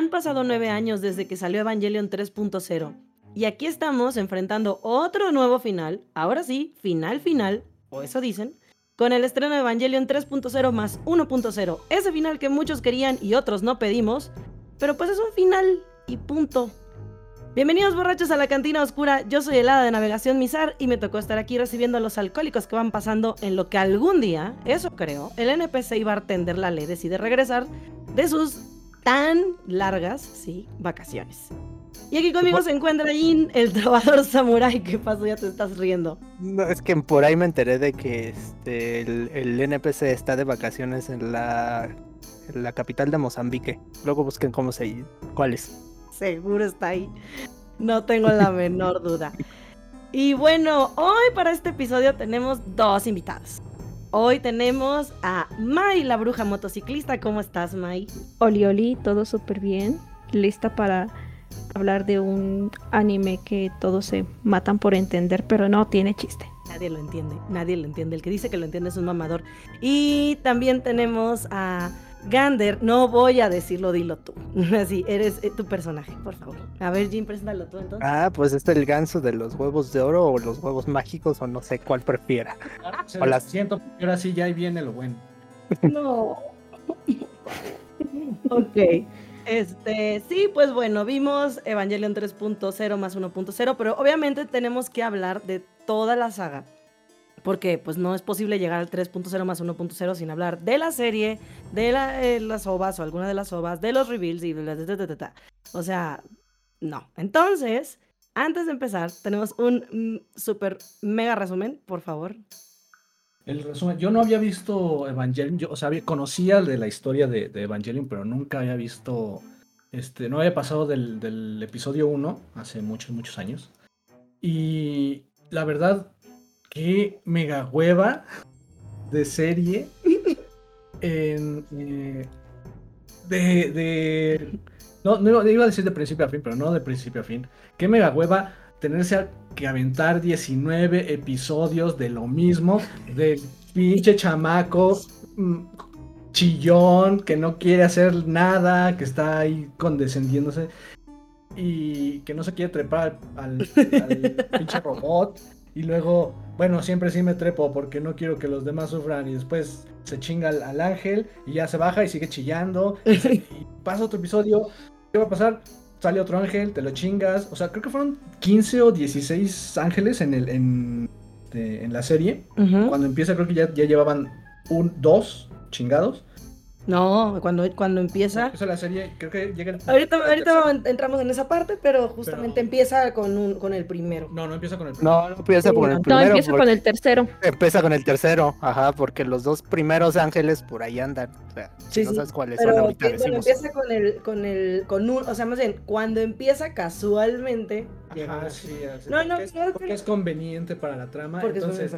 Han pasado nueve años desde que salió Evangelion 3.0 y aquí estamos enfrentando otro nuevo final, ahora sí, final final, o eso dicen, con el estreno de Evangelion 3.0 más 1.0, ese final que muchos querían y otros no pedimos, pero pues es un final y punto. Bienvenidos borrachos a la cantina oscura, yo soy helada de navegación Misar y me tocó estar aquí recibiendo a los alcohólicos que van pasando en lo que algún día, eso creo, el NPC y bartender la ley decide regresar de sus tan largas, sí, vacaciones. Y aquí conmigo se encuentra Jin, el trovador samurai. ¿Qué pasó? Ya te estás riendo. No, es que por ahí me enteré de que este, el, NPC está de vacaciones en la, en la capital de Mozambique. Luego busquen cómo se... ¿Cuál es? Seguro está ahí. No tengo la menor duda. Y bueno, hoy para este episodio tenemos dos invitados. Hoy tenemos a Mai, la bruja motociclista. ¿Cómo estás, Mai? Oli, oli, todo súper bien. Lista para hablar de un anime que todos se matan por entender, pero no tiene chiste. Nadie lo entiende, nadie lo entiende. El que dice que lo entiende es un mamador. Y también tenemos a Gander, no voy a decirlo, dilo tú. Así, eres eh, tu personaje, por favor. A ver, Jim, preséntalo tú entonces. Ah, pues este es el ganso de los huevos de oro o los huevos mágicos o no sé cuál prefiera. Hola. Siento, ahora sí ya ahí viene lo bueno. No. ok. Este, sí, pues bueno, vimos Evangelion 3.0 más 1.0, pero obviamente tenemos que hablar de toda la saga porque pues no es posible llegar al 3.0 más 1.0 sin hablar de la serie, de eh, las ovas o alguna de las ovas, de los reveals y bla, bla, bla, O sea, no. Entonces, antes de empezar, tenemos un mm, super mega resumen, por favor. El resumen, yo no había visto Evangelion, yo, o sea, conocía de la historia de, Evangelion, pero nunca había visto, este, no había pasado del, del episodio 1 hace muchos, muchos años. Y la verdad, qué mega hueva de serie. En, eh, de, de. No, no iba a decir de principio a fin, pero no de principio a fin. Qué mega hueva tenerse que aventar 19 episodios de lo mismo, de pinche chamaco mm, chillón, que no quiere hacer nada, que está ahí condescendiéndose y que no se quiere trepar al, al pinche robot. Y luego, bueno, siempre sí me trepo porque no quiero que los demás sufran. Y después se chinga al, ángel y ya se baja y sigue chillando. Y, pasa otro episodio. ¿Qué va a pasar? Sale otro ángel, te lo chingas. O sea, creo que fueron 15 o 16 ángeles en, el, en, este, en la serie. Cuando empieza, creo que ya, ya llevaban un, dos chingados. No, cuando, cuando empieza. la serie, creo que llega. Ahorita, ahorita entramos en esa parte, pero justamente empieza con, un, con el primero. No, no empieza con el primero. No, no empieza con el primero. No, empieza con el tercero. Empieza con el tercero, ajá, porque los dos primeros ángeles por ahí andan. O sea, sí, no sabes cuáles son ahorita. Bueno, empieza con el, con el, con un, o sea, más bien, cuando empieza casualmente. Ajá, sí, así, no, no, es, porque es conveniente para la trama. Entonces,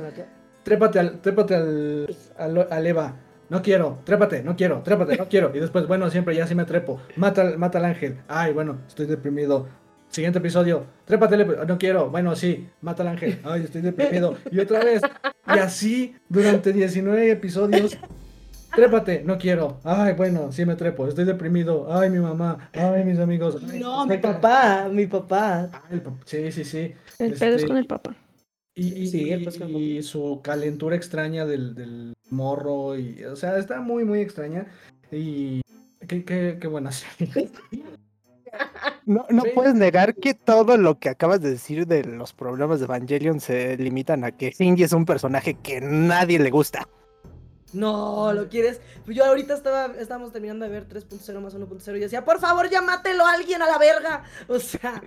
trépate al, trépate al, al, al Eva no quiero, trépate, no quiero, trépate, no quiero. Y después, bueno, siempre ya sí me trepo. Mata, mata al ángel. Ay, bueno, estoy deprimido. Siguiente episodio, trépate, no quiero. Bueno, sí, mata al ángel. Ay, estoy deprimido. Y otra vez. Y así durante 19 episodios. Trépate, no quiero. Ay, bueno, sí me trepo, estoy deprimido. Ay, mi mamá. Ay, mis amigos. no, mi papá, mi papá. Sí, sí, sí. El pedo es este, con el papá. Y, su calentura extraña del, morro, y, o sea, está muy, muy extraña. Y qué, qué, buena serie. No, no puedes negar que todo lo que acabas de decir de los problemas de Evangelion se limitan a que Shinji es un personaje que nadie le gusta. No, lo quieres. Pues yo ahorita estaba, estábamos terminando de ver 3.0 más 1.0 y decía, por favor, ya mátelo a alguien a la verga. O sea,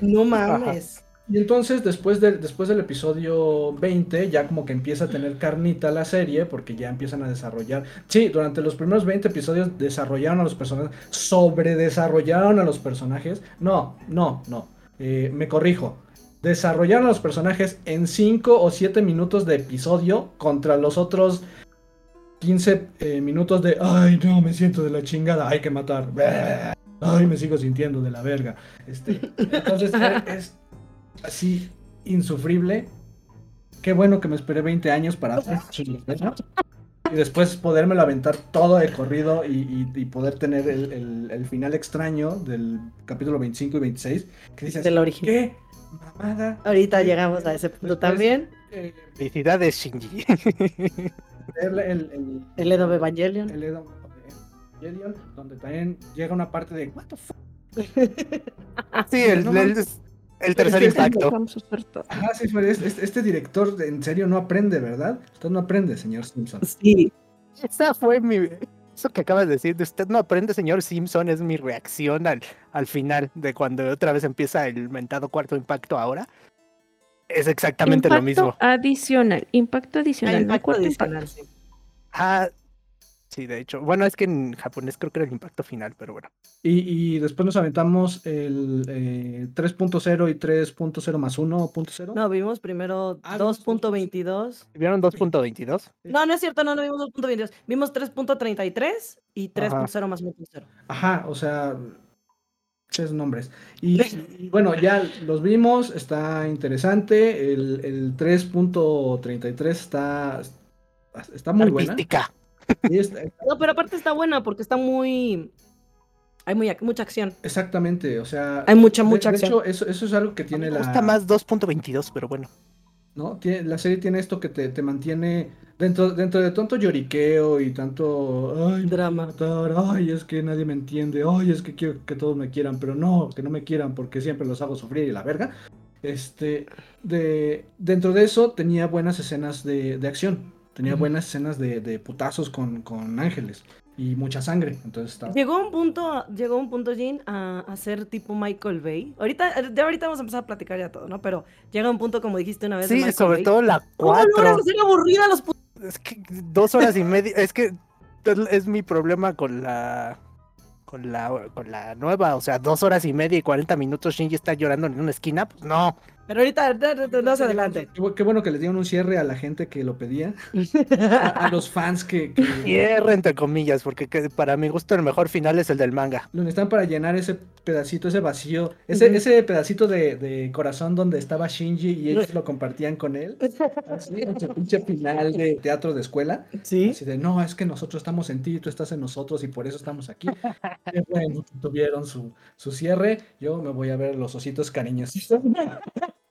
no mames. Y entonces después, de, después del episodio 20 ya como que empieza a tener carnita la serie porque ya empiezan a desarrollar. Sí, durante los primeros 20 episodios desarrollaron a los personajes, sobredesarrollaron a los personajes. No, no, no. Eh, me corrijo. Desarrollaron a los personajes en 5 o 7 minutos de episodio contra los otros 15 eh, minutos de, ay, no, me siento de la chingada, hay que matar. Ay, me sigo sintiendo de la verga. Este, entonces es, así insufrible. Qué bueno que me esperé 20 años para hacer y después podérmelo aventar todo de corrido y, y- y poder tener el, el- el final extraño del capítulo 25 y 26. Que dices, Del original. ¿qué? Mamada. Ahorita llegamos a ese punto Después, también. Eh, Felicidades, Shinji. el, el, el, El Edo Evangelion. el Edo Evangelion, donde también llega una parte de, ¿What the fuck? sí, el. El tercer Es que- impacto. Ajá, sí, fue, este, este director en serio no aprende, ¿verdad? Usted no aprende, señor Simpson. Sí. Esa fue mi. Eso que acabas de decir de usted no aprende, señor Simpson, es mi reacción al, al final de cuando otra vez empieza el mentado cuarto impacto ahora. Es exactamente lo Impacto mismo. Adicional, impacto adicional. impacto cuarto adicional, impacto. sí. Ah, sí, de hecho. Bueno, es que en japonés creo que era el impacto final, pero bueno. Y, y después nos aventamos el eh, 3.0 y 3.0 más 1.0. No, vimos primero Ah, 2.22. ¿Vieron 2.22? No, no es cierto, no, no vimos 2.22. Vimos 3.33 y Ajá. 3.0 más 1.0. Ajá, o sea, tres nombres. Y, y bueno, ya los vimos, está interesante. El, el 3.33 está, está muy buena. Artística. Está- No, pero aparte está buena porque está muy. Hay muy, mucha acción. exactamente, o sea. Hay mucha, de- mucha de, acción. hecho, eso, eso es algo que tiene me la. gusta más 2.22, pero bueno. ¿no? Tiene- la serie tiene esto que te, te mantiene dentro, dentro de tanto lloriqueo y tanto ay, Drama. matar, ay, es que nadie me entiende, ay, es que quiero que todos me quieran, pero no, que no me quieran porque siempre los hago sufrir y la verga. Este, de, dentro de eso tenía buenas escenas de, de acción, tenía buenas escenas de, de putazos con, con ángeles y mucha sangre, entonces estaba... Llegó un punto, llegó un punto, Jean, a, a ser tipo Michael Bay. Ahorita, de ahorita vamos a empezar a platicar ya todo, ¿no? Pero llega un punto, como dijiste una vez. Sí, sobre Bay. todo la ¿Cómo logran 4. hacer aburrida los putos? Es que dos horas y media. Es que es mi problema con la. Con la, con la nueva, o sea, dos horas y media y 40 minutos Shinji está llorando en una esquina, pues no. Pero ahorita, no, no, no, no se adelante. Qué, bu- qué bueno que le dieron un cierre a la gente que lo pedía, a, a los fans que, que Cierre entre comillas, porque que- para mi gusto el mejor final es el del manga. lo necesitan para llenar ese pedacito, ese vacío, ese, ese pedacito de, de corazón donde estaba Shinji y ellos lo compartían con él. Así, ese pinche final de teatro de escuela. Sí. Así de, no, es que nosotros estamos en ti, tú estás en nosotros y por eso estamos aquí. Qué bueno que tuvieron su, su cierre. Yo me voy a ver los ositos cariñositos.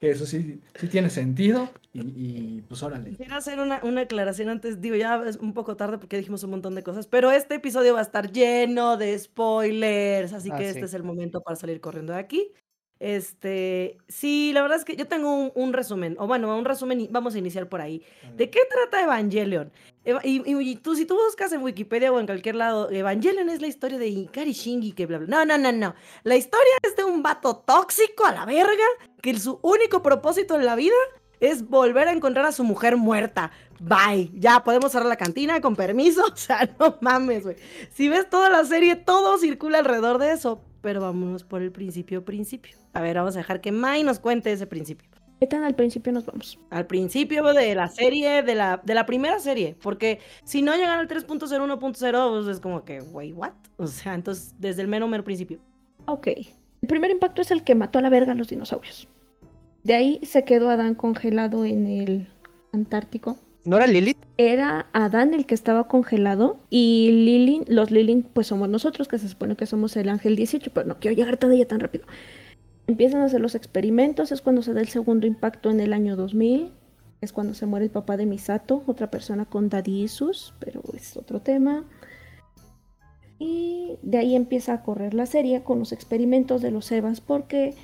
Que eso sí, sí tiene sentido. Y, y, pues órale. Quisiera hacer una, una aclaración antes, digo, ya es un poco tarde porque dijimos un montón de cosas, pero este episodio va a estar lleno de spoilers, así Ah, que sí. este es el momento para salir corriendo de aquí. Este, sí, la verdad es que yo tengo un, un resumen, o bueno, un resumen, y vamos a iniciar por ahí. ¿De qué trata Evangelion? Eva- y, y- y tú, si tú buscas en Wikipedia o en cualquier lado, Evangelion es la historia de Ikari Shingi, que bla, bla. No, no, no, no. La historia es de un vato tóxico a la verga, que su único propósito en la vida es volver a encontrar a su mujer muerta. Bye. Ya podemos cerrar la cantina, con permiso. O sea, no mames, güey. Si ves toda la serie, todo circula alrededor de eso. Pero vámonos por el principio, principio. A ver, vamos a dejar que Mai nos cuente ese principio ¿Qué tan al principio nos vamos? al principio de la serie, de la, de la primera serie, porque si no llegan al 3.0, 1.0, pues es como que, wey, what? O sea, entonces, desde el mero, mero principio. Ok. El primer impacto es el que mató a la verga a los dinosaurios. De ahí se quedó Adán congelado en el Antártico. ¿No era Lilith? Era Adán el que estaba congelado y Lilin, los Lilin, pues somos nosotros, que se supone que somos el ángel 18, pero no quiero llegar todavía tan rápido. Empiezan a hacer los experimentos, es cuando se da el segundo impacto en el año 2000, es cuando se muere el papá de Misato, otra persona con Daddy Issues, pero es otro tema. Y de ahí empieza a correr la serie con los experimentos de los Evas, porque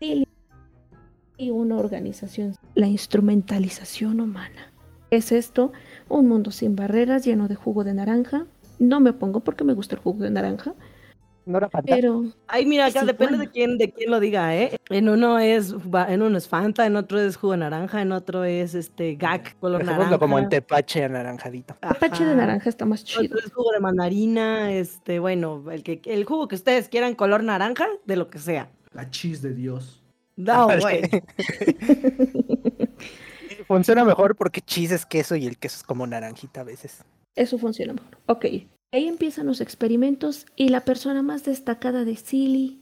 y una organización, la instrumentalización humana. ¿Qué es esto? Un mundo sin barreras, lleno de jugo de naranja. No me pongo porque me gusta el jugo de naranja, ¿No era Fanta? pero Ay, mira, acá Sí, depende bueno. de quién, de quién lo diga, ¿eh? En uno es, en uno es Fanta, en otro es jugo de naranja, en otro es este GAC, color Dejémoslo naranja. como en tepache anaranjadito. el pache de naranja está más chido. Otro es jugo de mandarina, este, bueno, el que el jugo que ustedes quieran, color naranja, de lo que sea. La chis de Dios. No, güey. Funciona mejor porque cheese es queso y el queso es como naranjita a veces. Eso funciona mejor. Ok. Ahí empiezan los experimentos y la persona más destacada de Silly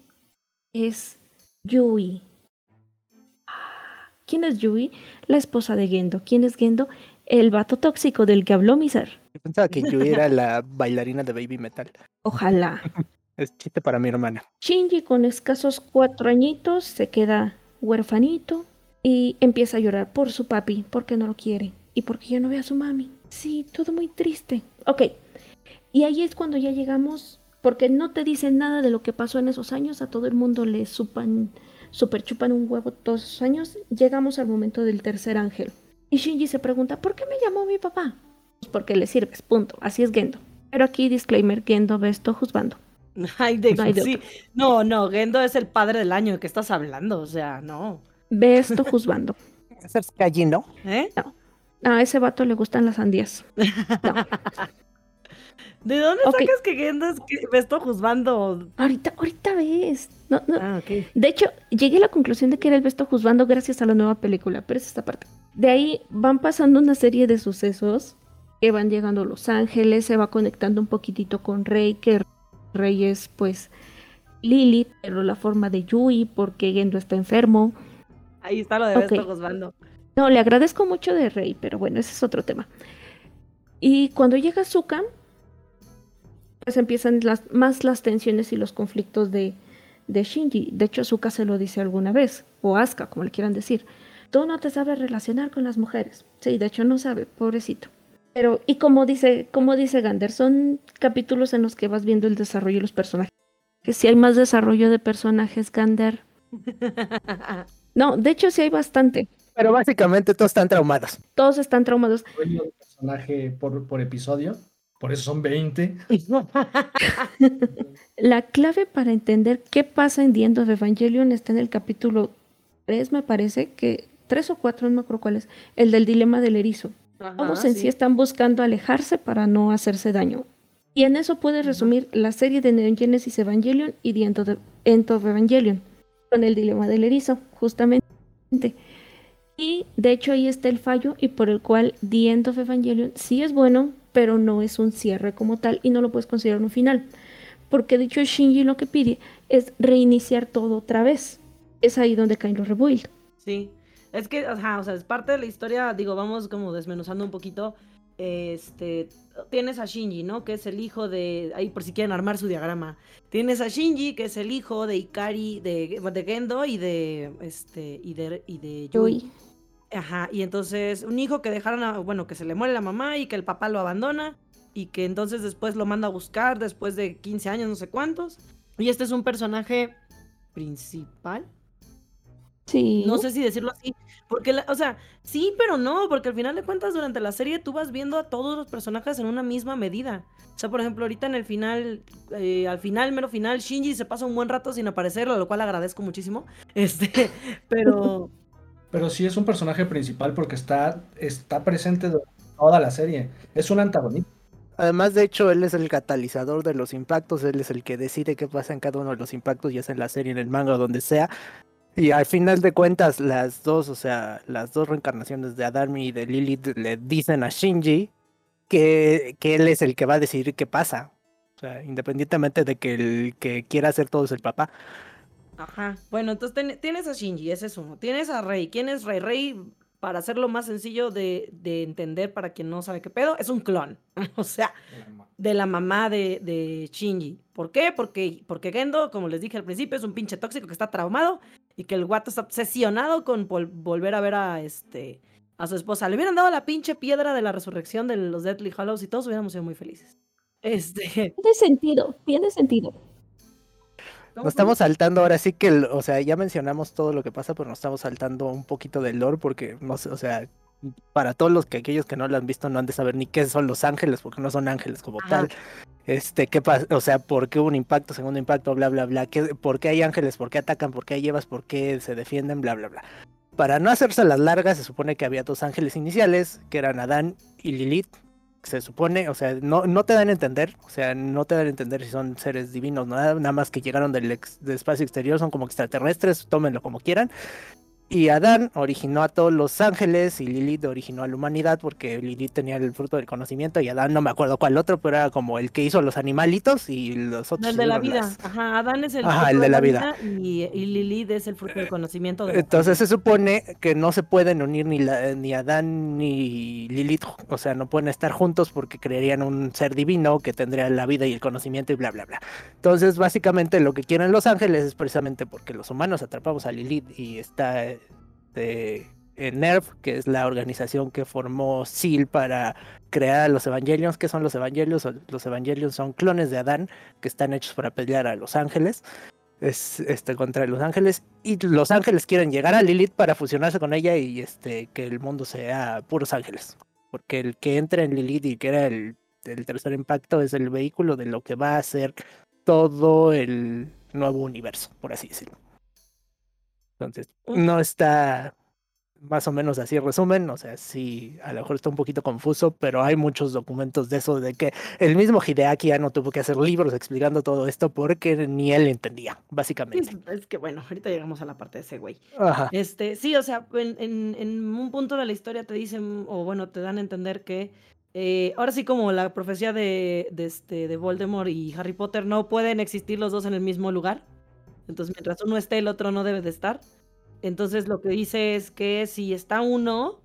es Yui. ¿Quién es Yui? La esposa de Gendo. ¿Quién es Gendo? el vato tóxico del que habló Mizar. Yo pensaba que yo era la bailarina de Baby Metal. Ojalá. Es chiste para mi hermana. Shinji con escasos cuatro añitos se queda huerfanito y empieza a llorar por su papi, porque no lo quiere y porque ya no ve a su mami. Sí, todo muy triste. Ok, y ahí es cuando ya llegamos, porque no te dicen nada de lo que pasó en esos años, a todo el mundo le supan, super chupan un huevo todos esos años, llegamos al momento del tercer ángel. Y Shinji se pregunta, ¿por qué me llamó mi papá? Pues porque le sirves, punto. Así es Gendo. Pero aquí, disclaimer, Gendo ve esto juzgando. Ay, de, No hay de sí. No, no, Gendo es el padre del año. ¿De qué estás hablando? O sea, no. Ve esto juzgando. Es ¿no? ¿Eh? A ese vato le gustan las sandías. ¿De dónde sacas que Gendo es que me estoy juzgando? Ahorita, ahorita ves. No, no, Ah. De hecho, llegué a la conclusión de que era el Besto juzgando gracias a la nueva película, pero es esta parte. De ahí van pasando una serie de sucesos que van llegando a Los Ángeles, se va conectando un poquitito con Rey, que Rey es pues Lily, pero la forma de Yui, porque Gendo está enfermo. Ahí está lo de Ok. Besto juzgando. No, le agradezco mucho de Rey, pero bueno, ese es otro tema. Y cuando llega Zuka, pues empiezan las, más las tensiones y los conflictos de, de Shinji. De hecho, Zuka se lo dice alguna vez, o Asuka, como le quieran decir. Tú no te sabes relacionar con las mujeres. Sí, de hecho no sabe, pobrecito. Pero, y como dice, como dice Gander, son capítulos en los que vas viendo el desarrollo de los personajes. Que si hay más desarrollo de personajes, Gander. No, de hecho sí hay bastante. Pero básicamente todos están traumados. Todos están traumados. De personaje por, por episodio. Por eso son 20. La clave para entender qué pasa en The End of Evangelion está en el capítulo 3, me parece, que 3 o 4, no me acuerdo cuál es, el del dilema del erizo. Todos en sí están buscando alejarse para no hacerse daño. Y en eso puedes resumir la serie de Neon Genesis Evangelion y The End of, End of Evangelion, con el dilema del erizo, justamente. Y de hecho ahí está el fallo y por el cual The End of Evangelion sí es bueno, pero no es un cierre como tal y no lo puedes considerar un final. Porque de hecho Shinji lo que pide es reiniciar todo otra vez. Es ahí donde caen los rebuild. Sí, es que, ajá, o sea, es parte de la historia, digo, vamos como desmenuzando un poquito. Este, tienes a Shinji, ¿no? Que es el hijo de, ahí por si quieren armar su diagrama. Tienes a Shinji, que es el hijo de Ikari, de, de Gendo y de, este, y de, y de Yui. Yui. Ajá, y entonces un hijo que dejaron, a- bueno, que se le muere la mamá y que el papá lo abandona y que entonces después lo manda a buscar después de 15 años, no sé cuántos. Y este es un personaje principal. Sí. No sé si decirlo así, porque, la- o sea, sí, pero no, porque al final de cuentas durante la serie tú vas viendo a todos los personajes en una misma medida. O sea, por ejemplo, ahorita en el final, eh, al final, mero final, Shinji se pasa un buen rato sin aparecer, lo cual agradezco muchísimo. Este, pero... Pero sí es un personaje principal porque está, está presente durante toda la serie. Es un antagonista. Además, de hecho, él es el catalizador de los impactos, él es el que decide qué pasa en cada uno de los impactos, ya sea en la serie, en el manga o donde sea. Y al final de cuentas, las dos, o sea, las dos reencarnaciones de Adami y de Lilith le dicen a Shinji que, que él es el que va a decidir qué pasa. O sea, independientemente de que el que quiera hacer todo es el papá. Ajá. Bueno, entonces ten- tienes a Shinji, ese es uno. Tienes a Rey. ¿Quién es Rey? Rey, para hacerlo más sencillo de, de entender para quien no sabe qué pedo, es un clon. o sea, de la mamá de, de Shinji. ¿Por qué? Porque, porque Gendo, como les dije al principio, es un pinche tóxico que está traumado y que el guato está obsesionado con vol- volver a ver a este a su esposa. Le hubieran dado la pinche piedra de la resurrección de los Deadly Hallows y todos hubiéramos sido muy felices. Este. Tiene sentido, tiene sentido. Nos estamos saltando ahora sí que, el- o sea, ya mencionamos todo lo que pasa, pero nos estamos saltando un poquito del lore porque, no sé, o sea, para todos los que aquellos que no lo han visto no han de saber ni qué son los ángeles, porque no son ángeles como Ajá. tal. Este, qué pasa, o sea, por qué hubo un impacto, segundo impacto, bla, bla, bla, ¿Qué, por qué hay ángeles, por qué atacan, por qué hay llevas, por qué se defienden, bla, bla, bla. Para no hacerse las largas, se supone que había dos ángeles iniciales, que eran Adán y Lilith. Se supone, o sea, no, no te dan a entender, o sea, no te dan a entender si son seres divinos, nada, nada más que llegaron del, del espacio exterior, son como extraterrestres, tómenlo como quieran. Y Adán originó a todos los ángeles y Lilith originó a la humanidad porque Lilith tenía el fruto del conocimiento y Adán no me acuerdo cuál otro, pero era como el que hizo los animalitos y los otros. El de la vida. las- Ajá, Adán es el, Ajá, el de la vida. y, y Lilith es el fruto del conocimiento. De Entonces se supone que no se pueden unir ni, la- ni Adán ni Lilith, o sea, no pueden estar juntos porque crearían un ser divino que tendría la vida y el conocimiento y bla, bla, bla. Entonces, básicamente lo que quieren los ángeles es precisamente porque los humanos atrapamos a Lilith y está este, en NERV, que es la organización que formó SEAL para crear los Evangelions. ¿Qué son los Evangelions? Los Evangelions son clones de Adán que están hechos para pelear a los ángeles es este contra los ángeles y los ángeles quieren llegar a Lilith para fusionarse con ella y este que el mundo sea puros ángeles porque el que entra en Lilith y que era el tercer impacto es el vehículo de lo que va a ser todo el nuevo universo por así decirlo entonces no está más o menos así resumen, o sea, sí, a lo mejor está un poquito confuso, pero hay muchos documentos de eso, de que el mismo Hideaki ya no tuvo que hacer libros explicando todo esto porque ni él entendía, básicamente. es que bueno, ahorita llegamos a la parte de ese güey. Ajá. Este, sí, o sea, en, en- en un punto de la historia te dicen, o bueno, te dan a entender que eh, ahora sí como la profecía de, de, este, de Voldemort y Harry Potter no pueden existir los dos en el mismo lugar. Entonces, mientras uno esté, el otro no debe de estar. Entonces, lo que dice es que si está uno,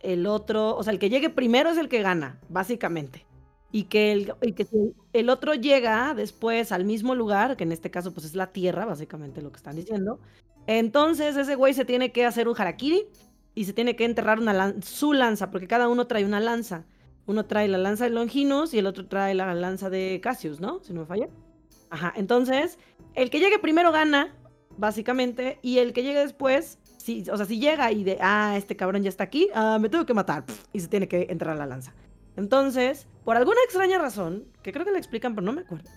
el otro, o sea, el que llegue primero es el que gana, básicamente. Y que, el, que el otro llega después al mismo lugar, que en este caso pues es la Tierra, básicamente lo que están diciendo, entonces ese güey se tiene que hacer un harakiri y se tiene que enterrar una su lanza, porque cada uno trae una lanza. Uno trae la lanza de Longinus y el otro trae la lanza de Cassius, ¿no? Si no me falla. Ajá, entonces, el que llegue primero gana, básicamente, y el que llegue después, si, o sea, si llega y de, ah, este cabrón ya está aquí, ah, me tengo que matar, y se tiene que entrar a la lanza. Entonces, por alguna extraña razón, que creo que le explican, pero no me acuerdo,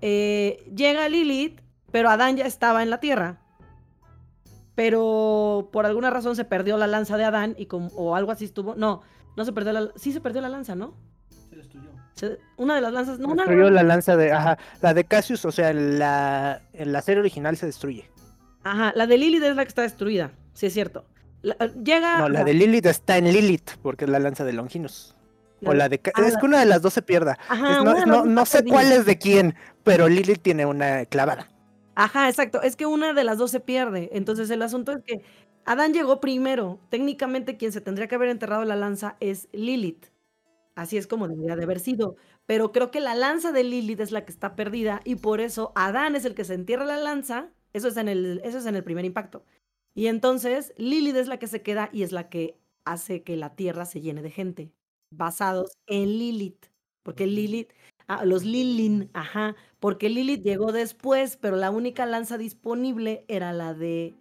eh, llega Lilith, pero Adán ya estaba en la tierra. Pero por alguna razón se perdió la lanza de Adán y como, o algo así estuvo. No, no se perdió la Sí se perdió la lanza, ¿no? Una de las lanzas. No, una Destruyó la lanza de, ajá, la de Cassius, o sea, la, en la serie original se destruye. Ajá, la de Lilith es la que está destruida. Sí, es cierto. La- llega. No, la de Lilith está en Lilith, porque es la lanza de Longinus. O la de ah, es que una de las dos se pierda. Ajá, Es- una no, no, no sé cuál es de quién, pero Lilith tiene una clavada. Ajá, exacto. Es que una de las dos se pierde. Entonces el asunto es que Adán llegó primero. Técnicamente quien se tendría que haber enterrado la lanza es Lilith. Así es como debería de haber sido. Pero creo que la lanza de Lilith es la que está perdida y por eso Adán es el que se entierra la lanza. Eso es en el, eso es en el primer impacto. Y entonces Lilith es la que se queda y es la que hace que la tierra se llene de gente. Basados en Lilith. Porque Lilith, ah, los Lilin, ajá. Porque Lilith llegó después, pero la única lanza disponible era la de.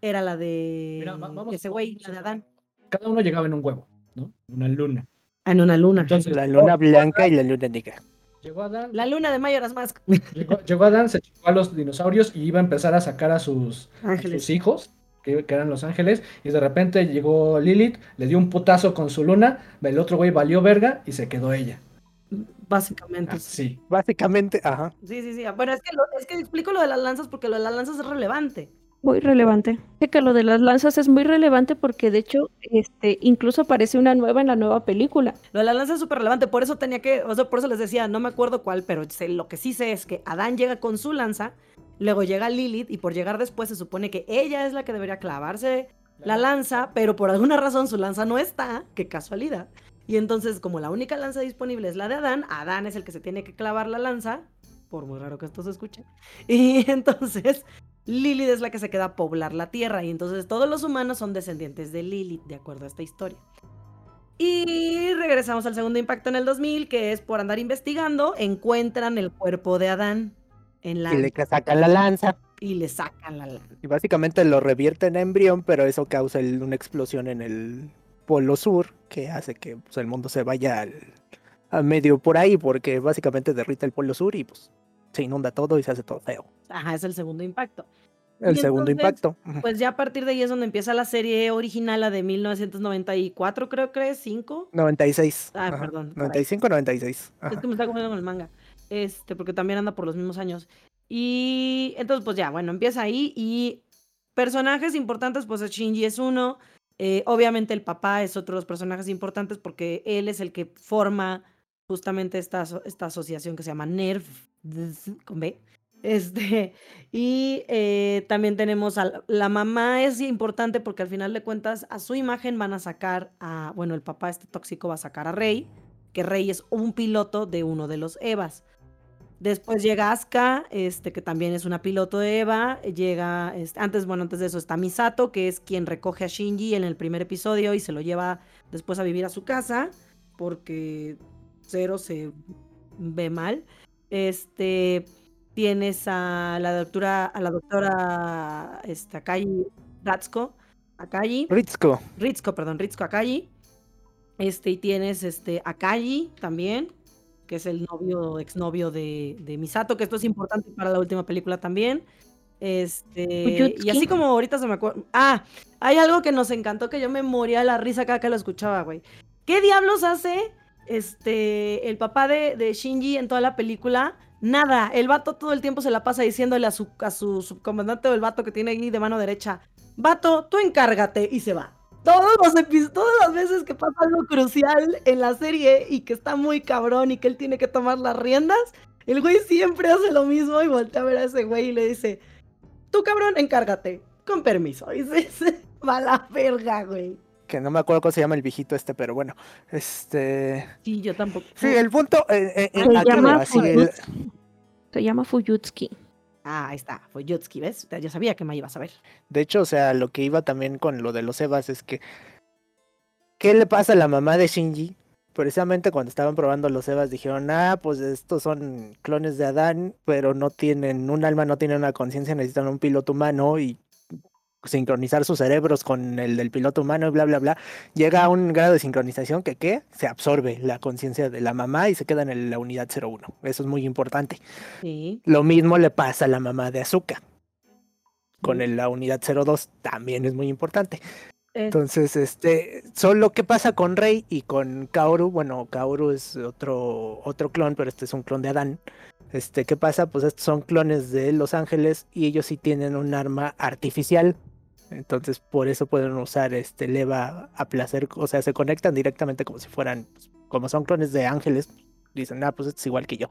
Era la de. Mira, vamos- ese güey, la de Adán. Cada uno llegaba en un huevo, ¿no? Una luna. Ah, En una luna. Entonces, La luna blanca y la luna negra. llegó Adán, La luna de Mayoras Mask. llegó, llegó Adán, se chingó a los dinosaurios y iba a empezar a sacar a sus, a sus hijos, que, que eran los ángeles, y de repente llegó Lilith, le dio un putazo con su luna, el otro güey valió verga y se quedó ella. Básicamente. sí. Así. Básicamente, ajá. Sí, sí, sí. Bueno, es que, lo- es que explico lo de las lanzas porque lo de las lanzas es relevante. Muy relevante. Sé que lo de las lanzas es muy relevante porque de hecho, este, incluso aparece una nueva en la nueva película. Lo de la lanza es súper relevante, por eso tenía que, o sea, por eso les decía, no me acuerdo cuál, pero sé- lo que sí sé es que Adán llega con su lanza, luego llega Lilith y por llegar después se supone que ella es la que debería clavarse la lanza, pero por alguna razón su lanza no está, qué casualidad. Y entonces, como la única lanza disponible es la de Adán, Adán es el que se tiene que clavar la lanza, por muy raro que esto se escuche. Y entonces, Lilith es la que se queda a poblar la tierra, y entonces todos los humanos son descendientes de Lilith, de acuerdo a esta historia. Y regresamos al segundo impacto en el 2000, que es por andar investigando, encuentran el cuerpo de Adán en la Y le sacan la lanza. y le sacan la lanza. Y básicamente lo revierten en embrión, pero eso causa el- una explosión en el polo sur que hace que pues, el mundo se vaya al, a medio por ahí, porque básicamente derrite el polo sur y pues se inunda todo y se hace todo feo. Ajá, es el segundo impacto. El Y segundo entonces, impacto. Pues ya a partir de ahí es donde empieza la serie original, la de 1994, creo que es, 5. 96. Ah, ajá, perdón, caray. 95, 96. Es ajá. que me está confundiendo con el manga. Este, porque también anda por los mismos años. Y entonces, pues ya, bueno, empieza ahí y personajes importantes, pues Shinji es uno. Eh, obviamente el papá es otro de los personajes importantes porque él es el que forma justamente esta, esta asociación que se llama NERV, con B. Este, y eh, también tenemos a la mamá es importante porque al final de cuentas a su imagen van a sacar a, bueno, el papá este tóxico va a sacar a Rey, que Rey es un piloto de uno de los Evas. Después llega Asuka, este, que también es una piloto de Eva. Llega, antes, bueno, antes de eso está Misato, que es quien recoge a Shinji en el primer episodio y se lo lleva después a vivir a su casa, porque Zero se ve mal. Este, tienes a la doctora, a la doctora este, Akayi Ratsuko, Akayi. Ritsuko. Ritsuko, perdón, Ritsuko Akayi. Este, y tienes este, Akayi también, que es el novio, exnovio de, de Misato, que esto es importante para la última película también. Este, y así como ahorita se me acuerda. Ah, hay algo que nos encantó que yo me moría de la risa cada que lo escuchaba, güey. ¿Qué diablos hace este el papá de, Shinji en toda la película? Nada. El vato todo el tiempo se la pasa diciéndole a su, a su subcomandante o el vato que tiene ahí de mano derecha: Vato, tú encárgate, y se va todos los todas las veces que pasa algo crucial en la serie y que está muy cabrón y que él tiene que tomar las riendas, el güey siempre hace lo mismo y voltea a ver a ese güey y le dice, tú cabrón, encárgate, con permiso. Y se, va a la verga, güey. Que no me acuerdo cómo se llama el viejito este, pero bueno, este... Sí, yo tampoco. Sí, el punto... Eh, eh, se, llama el... se llama Fuyutsuki. Ah, ahí está, fue Yutski, ¿ves? Yo sabía que me ibas a ver. De hecho, o sea, lo que iba también con lo de los Evas es que. ¿Qué le pasa a la mamá de Shinji? Precisamente cuando estaban probando los Evas dijeron, ah, pues estos son clones de Adán, pero no tienen un alma, no tienen una conciencia, necesitan un piloto humano y sincronizar sus cerebros con el del piloto humano y bla, bla, bla, llega a un grado de sincronización que, ¿qué? Se absorbe la conciencia de la mamá y se queda en la unidad 01. Eso es muy importante. Sí. Lo mismo le pasa a la mamá de Azuka. Con el, la unidad 02 también es muy importante. Entonces, este, solo qué pasa con Rey y con Kaoru, bueno, Kaoru es otro, otro clon, pero este es un clon de Adán. Este, ¿qué pasa? Pues estos son clones de Los Ángeles y ellos sí tienen un arma artificial entonces por eso pueden usar este leva a placer, o sea, se conectan directamente como si fueran, pues, como son clones de ángeles, dicen, ah, pues es igual que yo.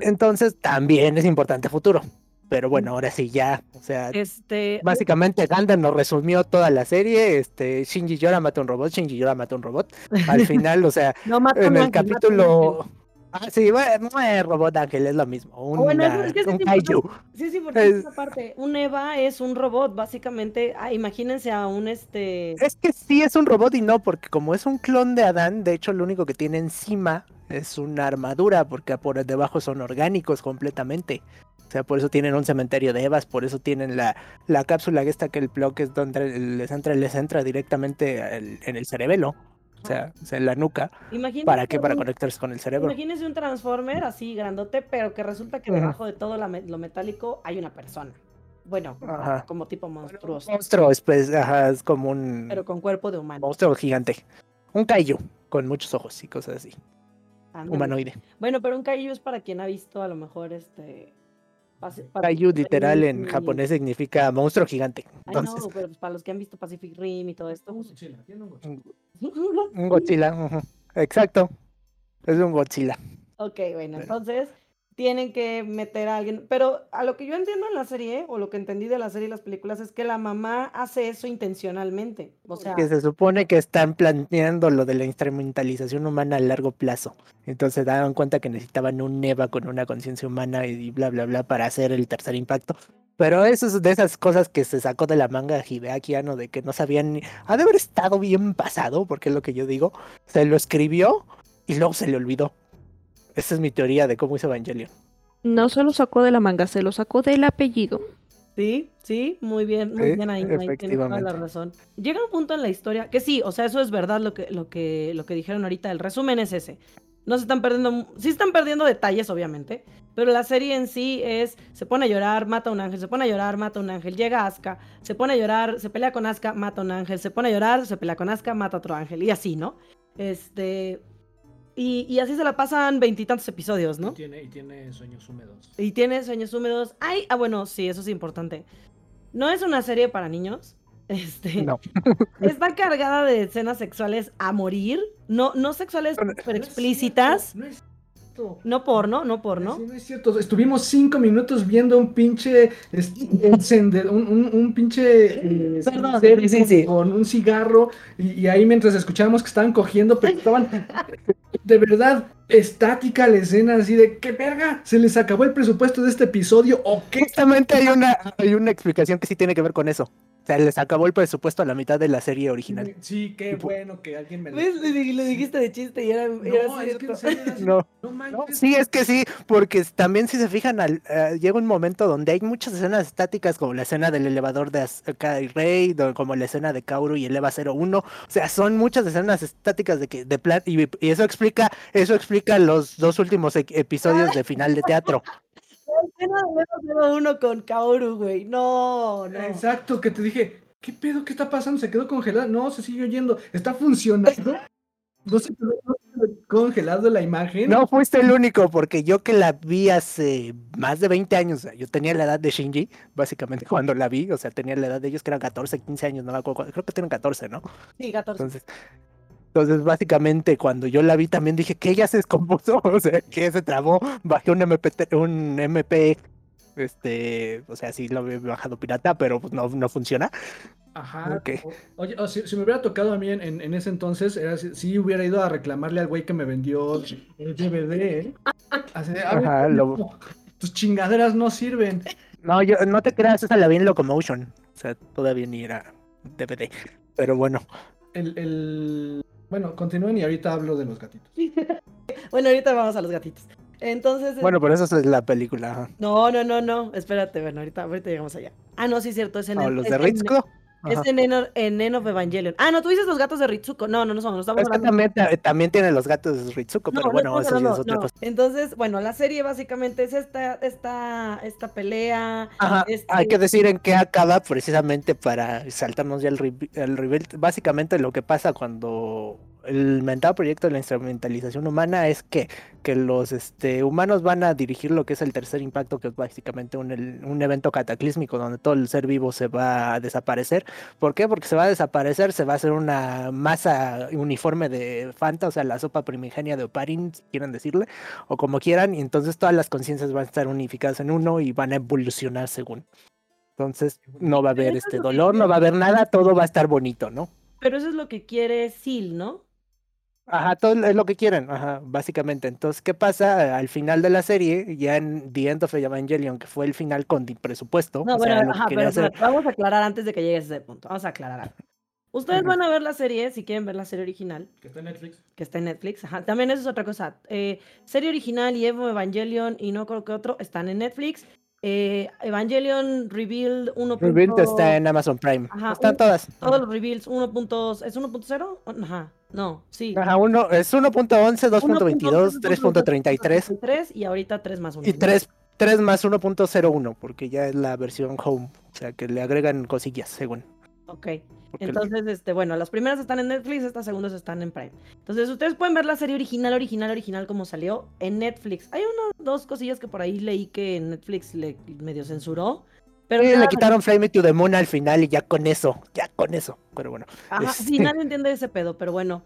Entonces también es importante futuro. Pero bueno, ahora sí ya, o sea, este... básicamente Gundam nos resumió toda la serie, este, Shinji Yora mata un robot, Shinji Yora mata un robot. Al final, o sea, en el capítulo... Ah, sí, bueno, no es robot ángel, es lo mismo. Un, bueno, es que un kaiju. Sí, sí, porque es... parte. Un Eva es un robot, básicamente. Ah, imagínense a un este. Es que sí es un robot y no, porque como es un clon de Adán, de hecho, lo único que tiene encima es una armadura, porque por debajo son orgánicos completamente. O sea, por eso tienen un cementerio de Evas, por eso tienen la, la cápsula esta que el plug es donde les entra, les entra directamente en el cerebelo. O sea, en la nuca. ¿Para qué? Para conectarse con el cerebro. Imagínese un Transformer así grandote, pero que resulta que debajo de todo lo metálico hay una persona. Bueno, como tipo monstruoso. monstruo, es, pues, ajá, es como un. Pero con cuerpo de humano. Monstruo gigante. Un kaiju, con muchos ojos y cosas así. Humanoide. Bueno, pero un kaiju es para quien ha visto a lo mejor este Kaiju literal en japonés significa monstruo gigante. Entonces... no, pero pues, para los que han visto Pacific Rim y todo esto. Un Godzilla, un Godzilla. Exacto. Es un Godzilla. Ok, bueno, entonces tienen que meter a alguien. Pero a lo que yo entiendo en la serie, o lo que entendí de la serie y las películas, es que la mamá hace eso intencionalmente. O sea. Que se supone que están planteando lo de la instrumentalización humana a largo plazo. Entonces daban cuenta que necesitaban un Neva con una conciencia humana y bla, bla, bla para hacer el tercer impacto. Pero eso es de esas cosas que se sacó de la manga Hideaki de que no sabían ni... Ha de haber estado bien pasado, porque es lo que yo digo. Se lo escribió y luego se le olvidó. Esa es mi teoría de cómo hizo Evangelion. No se lo sacó de la manga, se lo sacó del apellido. Sí, sí, muy bien, muy bien ahí, ahí tienes toda la razón. Llega un punto en la historia que sí, o sea, eso es verdad lo que, lo que, lo que dijeron ahorita. El resumen es ese. No se están perdiendo, sí están perdiendo detalles, obviamente, pero la serie en sí es, se pone a llorar, mata a un ángel, se pone a llorar, mata a un ángel, llega Asuka, se pone a llorar, se pelea con Asuka, mata a un ángel, se pone a llorar, se pelea con Asuka, mata a otro ángel, y así, ¿no? Este, y, así se la pasan veintitantos episodios, ¿no? Y tiene, y tiene sueños húmedos. Y tiene sueños húmedos. Ay, ah, bueno, sí, eso es importante. No es una serie para niños. Este, No. Está cargada de escenas sexuales a morir. No, no sexuales No, super No es explícitas. cierto, No es cierto. No porno, no porno. Sí, no es cierto. Estuvimos cinco minutos viendo un pinche encender, un, un, un pinche eh, Perdón, cenicero sí, sí, sí. con un cigarro y, y ahí mientras escuchábamos que estaban cogiendo, pero estaban de verdad estática la escena así de qué verga, se les acabó el presupuesto de este episodio o qué. Justamente hay una, hay una explicación que sí tiene que ver con eso. O sea, les acabó el presupuesto a la mitad de la serie original. Sí, qué Tipo- bueno que alguien me lo ¿Ves? Lo, di- lo dijiste de chiste y era, era No, es que cierto. en serio era No, no manches. no, sí, es que sí, porque también si se fijan, al- eh, llega un momento donde hay muchas escenas estáticas, como la escena del elevador de Asuka y Rey, como la escena de Kaoru y el Eva 01. O sea, son muchas escenas estáticas de que de plan, y, y eso explica, eso explica los dos últimos e- episodios de final de teatro. Escena de Menos uno con Kaoru, güey. No, no. Exacto, que te dije, ¿qué pedo? ¿Qué está pasando? ¿Se quedó congelado? No, se sigue oyendo. ¿Está funcionando? ¿No se quedó, no se quedó congelado la imagen? No fuiste el único, porque yo que la vi hace más de 20 años, yo tenía la edad de Shinji, básicamente cuando la vi, o sea, tenía la edad de ellos que eran 14, 15 años, no me acuerdo, creo que tienen 14, ¿no? Sí, 14. Entonces, entonces básicamente cuando yo la vi también dije que ella se descompuso, o sea, que se trabó, bajé un MP, un MP, este, o sea, sí lo había bajado pirata, pero pues no, no funciona. Ajá. O- Oye, o si, si me hubiera tocado a mí en, en- en ese entonces, era, si, sí hubiera ido a reclamarle al güey que me vendió el DVD, ¿eh? Así de, "A ver, Ajá, lo- pendejo, tus chingaderas no sirven. No, yo no te creas, esa la vi en Locomotion, o sea, todavía ni era DVD, pero bueno. El, el... Bueno, continúen y ahorita hablo de los gatitos. Bueno, ahorita vamos a los gatitos. Entonces. Bueno, pero eso es la película. No, no, no, no. Espérate, bueno, ahorita, ahorita llegamos allá. Ah, no, sí, es cierto. Es en O el- los de en- Es en, Eno- en End of Evangelion. Ah, no, tú dices los gatos de Ritsuko. No, no, no son, no estamos hablando. también, ta- también tiene los gatos de Ritsuko, No, pero no bueno, eso ya es otra cosa. Entonces, bueno, la serie básicamente es esta, esta, esta pelea. Ajá, este- Hay que decir en qué acaba precisamente para saltarnos ya el, el reveal. Básicamente lo que pasa cuando el mentado proyecto de la instrumentalización humana es que, que los este, humanos van a dirigir lo que es el tercer impacto, que es básicamente un, el- un evento cataclísmico donde todo el ser vivo se va a desaparecer. ¿Por qué? Porque se va a desaparecer, se va a hacer una masa uniforme de Fanta, o sea, la sopa primigenia de Oparin, si quieren decirle, o como quieran, y entonces todas las conciencias van a estar unificadas en uno y van a evolucionar según. Entonces no va a haber este dolor, no va a haber nada, todo va a estar bonito, ¿no? Pero eso es lo que quiere Sil, ¿no? Ajá, todo es lo que quieren, ajá, básicamente. Entonces, ¿qué pasa al final de la serie? Ya en The End of Evangelion, que fue el final con presupuesto, No, o bueno, sea, lo que ajá, quería pero hacer- vamos a aclarar antes de que llegues a ese punto. Vamos a aclarar algo. Ustedes van a ver la serie, si quieren ver la serie original, Que está en Netflix. que está en Netflix. Ajá, también eso es otra cosa. Eh, serie original y Evo Evangelion y no creo que otro están en Netflix. Eh, Evangelion Revealed 1. Rebuild está en Amazon Prime. Ajá, Están un- todas. Todos los reveals 1. ¿Es 1.0? Ajá, no, sí. Ajá, uno es 1.11, 2.22, 3.33 3 y ahorita 3 más 1. y 3, 3 más 1.01, porque ya es la versión home, o sea que le agregan cosillas, según. Ok. Entonces, este, bueno, las primeras están en Netflix, estas segundas están en Prime. Entonces, ustedes pueden ver la serie original, original, original, como salió en Netflix. Hay unas dos cosillas que por ahí leí que en Netflix le medio censuró. Pero Sí, nada, le quitaron Flame Me to the Moon al final y ya con eso, ya con eso. Pero bueno, Ajá, sí, este- nadie entiende ese pedo, pero bueno.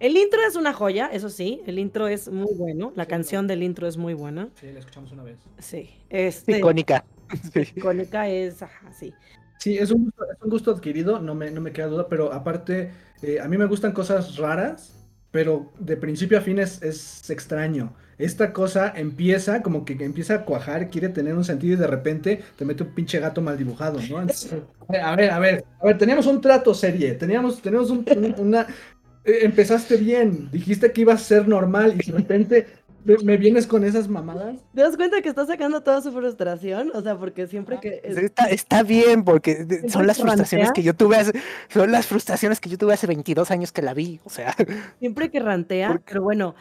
El intro es una joya, eso sí, el intro es muy bueno, la Sí, canción del intro es muy buena. Sí, la escuchamos una vez. Sí, este, icónica. Sí. icónica es, ajá, sí. Sí, es un gusto, es un gusto adquirido, no me, no me queda duda, pero aparte, eh, a mí me gustan cosas raras, pero de principio a fin es, es extraño. Esta cosa empieza como que empieza a cuajar, quiere tener un sentido y de repente te mete un pinche gato mal dibujado, ¿no? Entonces, a ver, a ver, a ver, teníamos un trato serie, teníamos, teníamos un- un- una... eh, empezaste bien, dijiste que iba a ser normal y de repente me- vienes con esas mamadas. ¿Te das cuenta que está sacando toda su frustración? O sea, porque siempre que... Sí, Está, está bien, porque son las frustraciones rantea. que yo tuve hace, son las frustraciones que yo tuve hace 22 años que la vi, o sea, Siempre que rantea, Porque- pero bueno,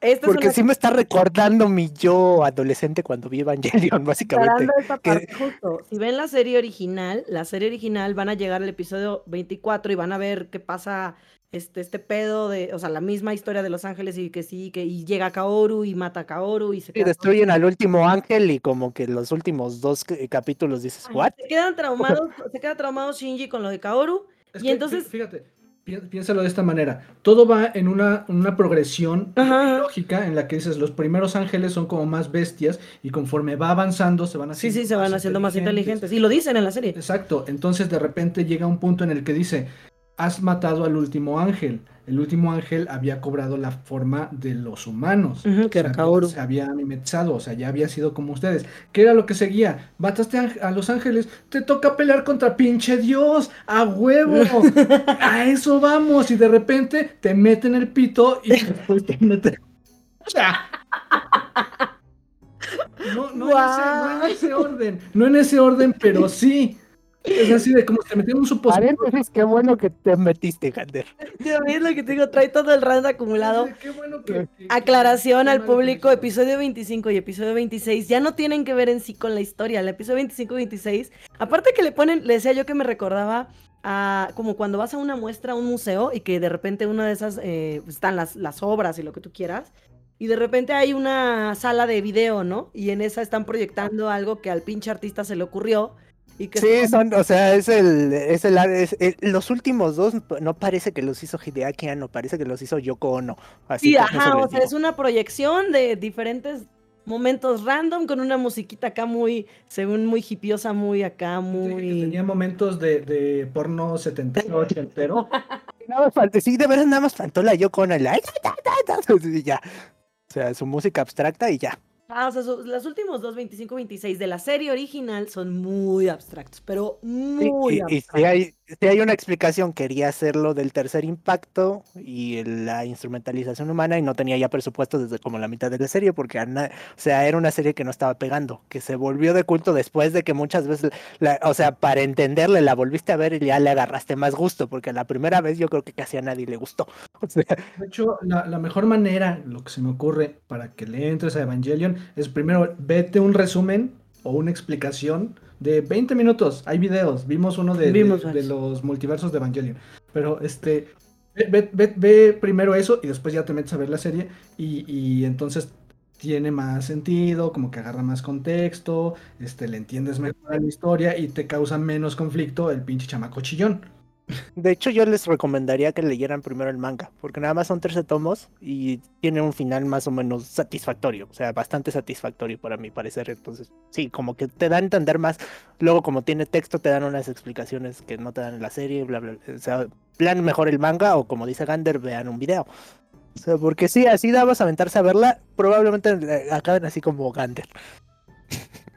esta es Porque una sí me está recordando mi yo adolescente cuando vi Evangelion, básicamente. Esta que- parte, justo. Si ven la serie original, la serie original van a llegar al episodio 24 y van a ver qué pasa este, este pedo de, o sea, la misma historia de Los Ángeles y que sí, que y llega Kaoru y mata a Kaoru y se Y todo- destruyen al último ángel y como que los últimos dos c- capítulos dices, ¿what? Se quedan traumados, se queda traumado Shinji con lo de Kaoru. Es Y que, entonces- Fíjate, pi- piénsalo de esta manera. Todo va en una, una progresión Ajá. lógica en la que dices, los primeros ángeles son como más bestias y conforme va avanzando se van Sí, haciendo sí, se van haciendo más inteligentes. Y lo dicen en la serie. Exacto, entonces de repente llega un punto en el que dice, has matado al último ángel. El último ángel había cobrado la forma de los humanos. Ujú, que O era sea, Kaoru. Se había mimetizado, o sea, ya había sido como ustedes. ¿Qué era lo que seguía? Mataste a, a los ángeles, te toca pelear contra pinche Dios, a huevo. a eso vamos. Y de repente te meten el pito y después te meten. O sea, No, no, en ese, no en ese orden, no en ese orden, pero sí. Es así de como si te metieron un supositorio. Paréntesis, qué bueno que te metiste, Gander. Ves lo que te digo, trae todo el rand acumulado. Qué bueno que- que- Aclaración al público, episodio 25 y episodio 26 ya no tienen que ver en sí con la historia. El episodio 25 y 26, aparte que le ponen, le decía yo que me recordaba a como cuando vas a una muestra, a un museo y que de repente una de esas eh, están las, las obras y lo que tú quieras. Y de repente hay una sala de video, ¿no? Y en esa están proyectando algo que al pinche artista se le ocurrió. Y que Sí, son, o sea, es el, es el, es el- los últimos dos no parece que los hizo Hideaki Anno, parece que los hizo Yoko Ono. Así Sí, ajá, o sea, es una proyección de diferentes momentos random con una musiquita acá muy, según muy hipiosa, muy acá, muy... Tenía momentos de, de porno 70 ochentero. Nada más faltó- sí, de verdad nada más faltó la Yoko Ono, la- y ya. O sea, su música abstracta y ya. Ah, o sea, su- los últimos dos, 25, 26 de la serie original son muy abstractos, pero muy y, y abstractos. si hay, si hay una explicación, quería hacerlo del tercer impacto y la instrumentalización humana y no tenía ya presupuesto desde como la mitad de la serie porque o sea, era una serie que no estaba pegando, que se volvió de culto después de que muchas veces, o sea, para entenderle la volviste a ver y ya le agarraste más gusto, porque la primera vez yo creo que casi a nadie le gustó. De hecho, la, la mejor manera, lo que se me ocurre, para que le entres a Evangelion, es primero vete un resumen o una explicación de 20 minutos. Hay videos, vimos uno de, de- Vimos de varios. los multiversos de Evangelion. Pero este, ve, ve- ve- ve primero eso y después ya te metes a ver la serie y, y entonces tiene más sentido, como que agarra más contexto, este, le entiendes mejor a la historia y te causa menos conflicto el pinche chamaco chillón. De hecho, yo les recomendaría que leyeran primero el manga, porque nada más son 13 tomos y tiene un final más o menos satisfactorio, o sea, bastante satisfactorio para mi parecer. Entonces, sí, como que te da a entender más. Luego, como tiene texto, te dan unas explicaciones que no te dan en la serie, bla, bla. bla. O sea, plan mejor el manga o como dice Gander, vean un video. O sea, porque sí, así dabas a aventarse a verla, probablemente acaben así como Gander.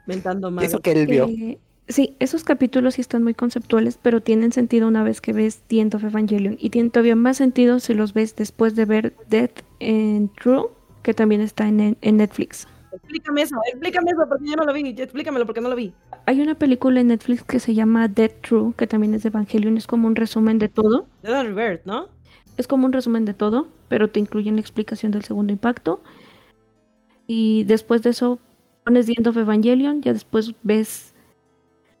Mentando mal. Eso que él vio. Eh, sí, esos capítulos sí están muy conceptuales, pero tienen sentido una vez que ves The End of Evangelion. Y tienen todavía más sentido si los ves después de ver Death and True, que también está en, en Netflix. Explícame eso, explícame eso porque yo no lo vi, explícamelo porque no lo vi. Hay una película en Netflix que se llama Dead True, que también es de Evangelion, es como un resumen de todo. De Dan Rivert, ¿no? Es como un resumen de todo, pero te incluyen la explicación del segundo impacto. Y después de eso pones The End of Evangelion, ya después ves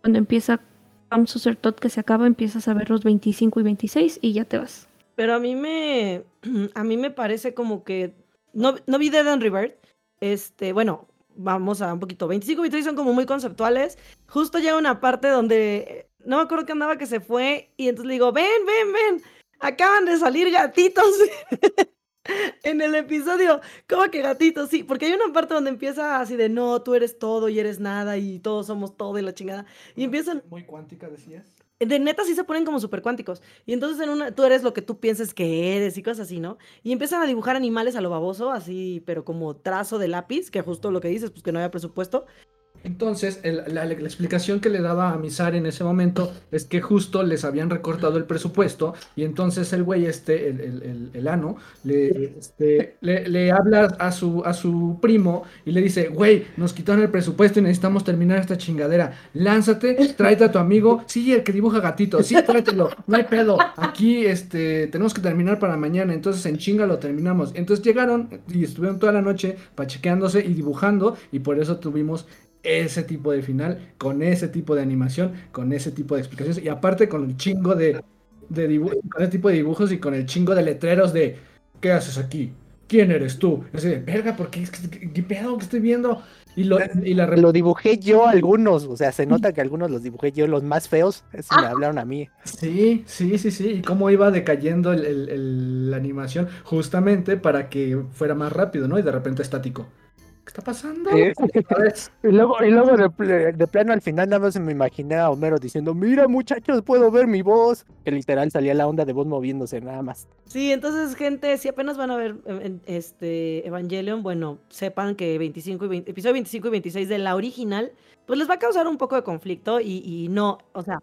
cuando empieza Come Tot que se acaba, empiezas a ver los 25 y 26 y ya te vas. Pero a mí me, a mí me parece como que, no, no vi Dead and Revert, este, bueno, vamos a un poquito, 25 y 26 son como muy conceptuales, justo llega una parte donde, no me acuerdo que andaba que se fue, y entonces le digo, ven, ven, ven, acaban de salir gatitos en el episodio, ¿cómo que gatitos? Sí, porque hay una parte donde empieza así de, no, tú eres todo y eres nada, y todos somos todo y la chingada, y empiezan, Muy cuántica, decías. de neta sí se ponen como súper cuánticos. Y entonces en una, tú eres lo que tú pienses que eres y cosas así, ¿no? Y empiezan a dibujar animales a lo baboso, así, pero como trazo de lápiz, que justo lo que dices, pues que no había presupuesto. Entonces, el- la, explicación que le daba a Misar en ese momento es que justo les habían recortado el presupuesto y entonces el güey este, el, el, el- el ano, le, este, le, le habla a su, a su primo y le dice, güey, nos quitaron el presupuesto y necesitamos terminar esta chingadera. Lánzate, tráete a tu amigo, sí, el que dibuja gatito, sí, tráetelo, no hay pedo. Aquí este, tenemos que terminar para mañana, entonces en chinga lo terminamos. Entonces llegaron y estuvieron toda la noche pachequeándose y dibujando y por eso tuvimos ese tipo de final, con ese tipo de animación, con ese tipo de explicaciones y aparte con el chingo de, de dibujos, con ese tipo de dibujos y con el chingo de letreros de ¿qué haces aquí? ¿Quién eres tú? Y así de, verga, ¿por qué? ¿Qué, qué pedo que estoy viendo? Y, lo, y la Lo dibujé yo algunos, o sea, se nota que algunos los dibujé yo, los más feos, eso me hablaron a mí. Sí, sí, sí, sí. Y cómo iba decayendo el- el- el- la animación justamente para que fuera más rápido, ¿no? Y de repente estático. ¿Qué está pasando? Y luego, y luego de, pl- de plano al final nada más me imaginé a Homero diciendo, mira muchachos, puedo ver mi voz. Que literal salía la onda de voz moviéndose nada más. Sí, entonces, gente, si apenas van a ver eh, en- este Evangelion, bueno, sepan que 25 y 20 episodio 25 y 26 de la original, pues les va a causar un poco de conflicto y, y no, o sea,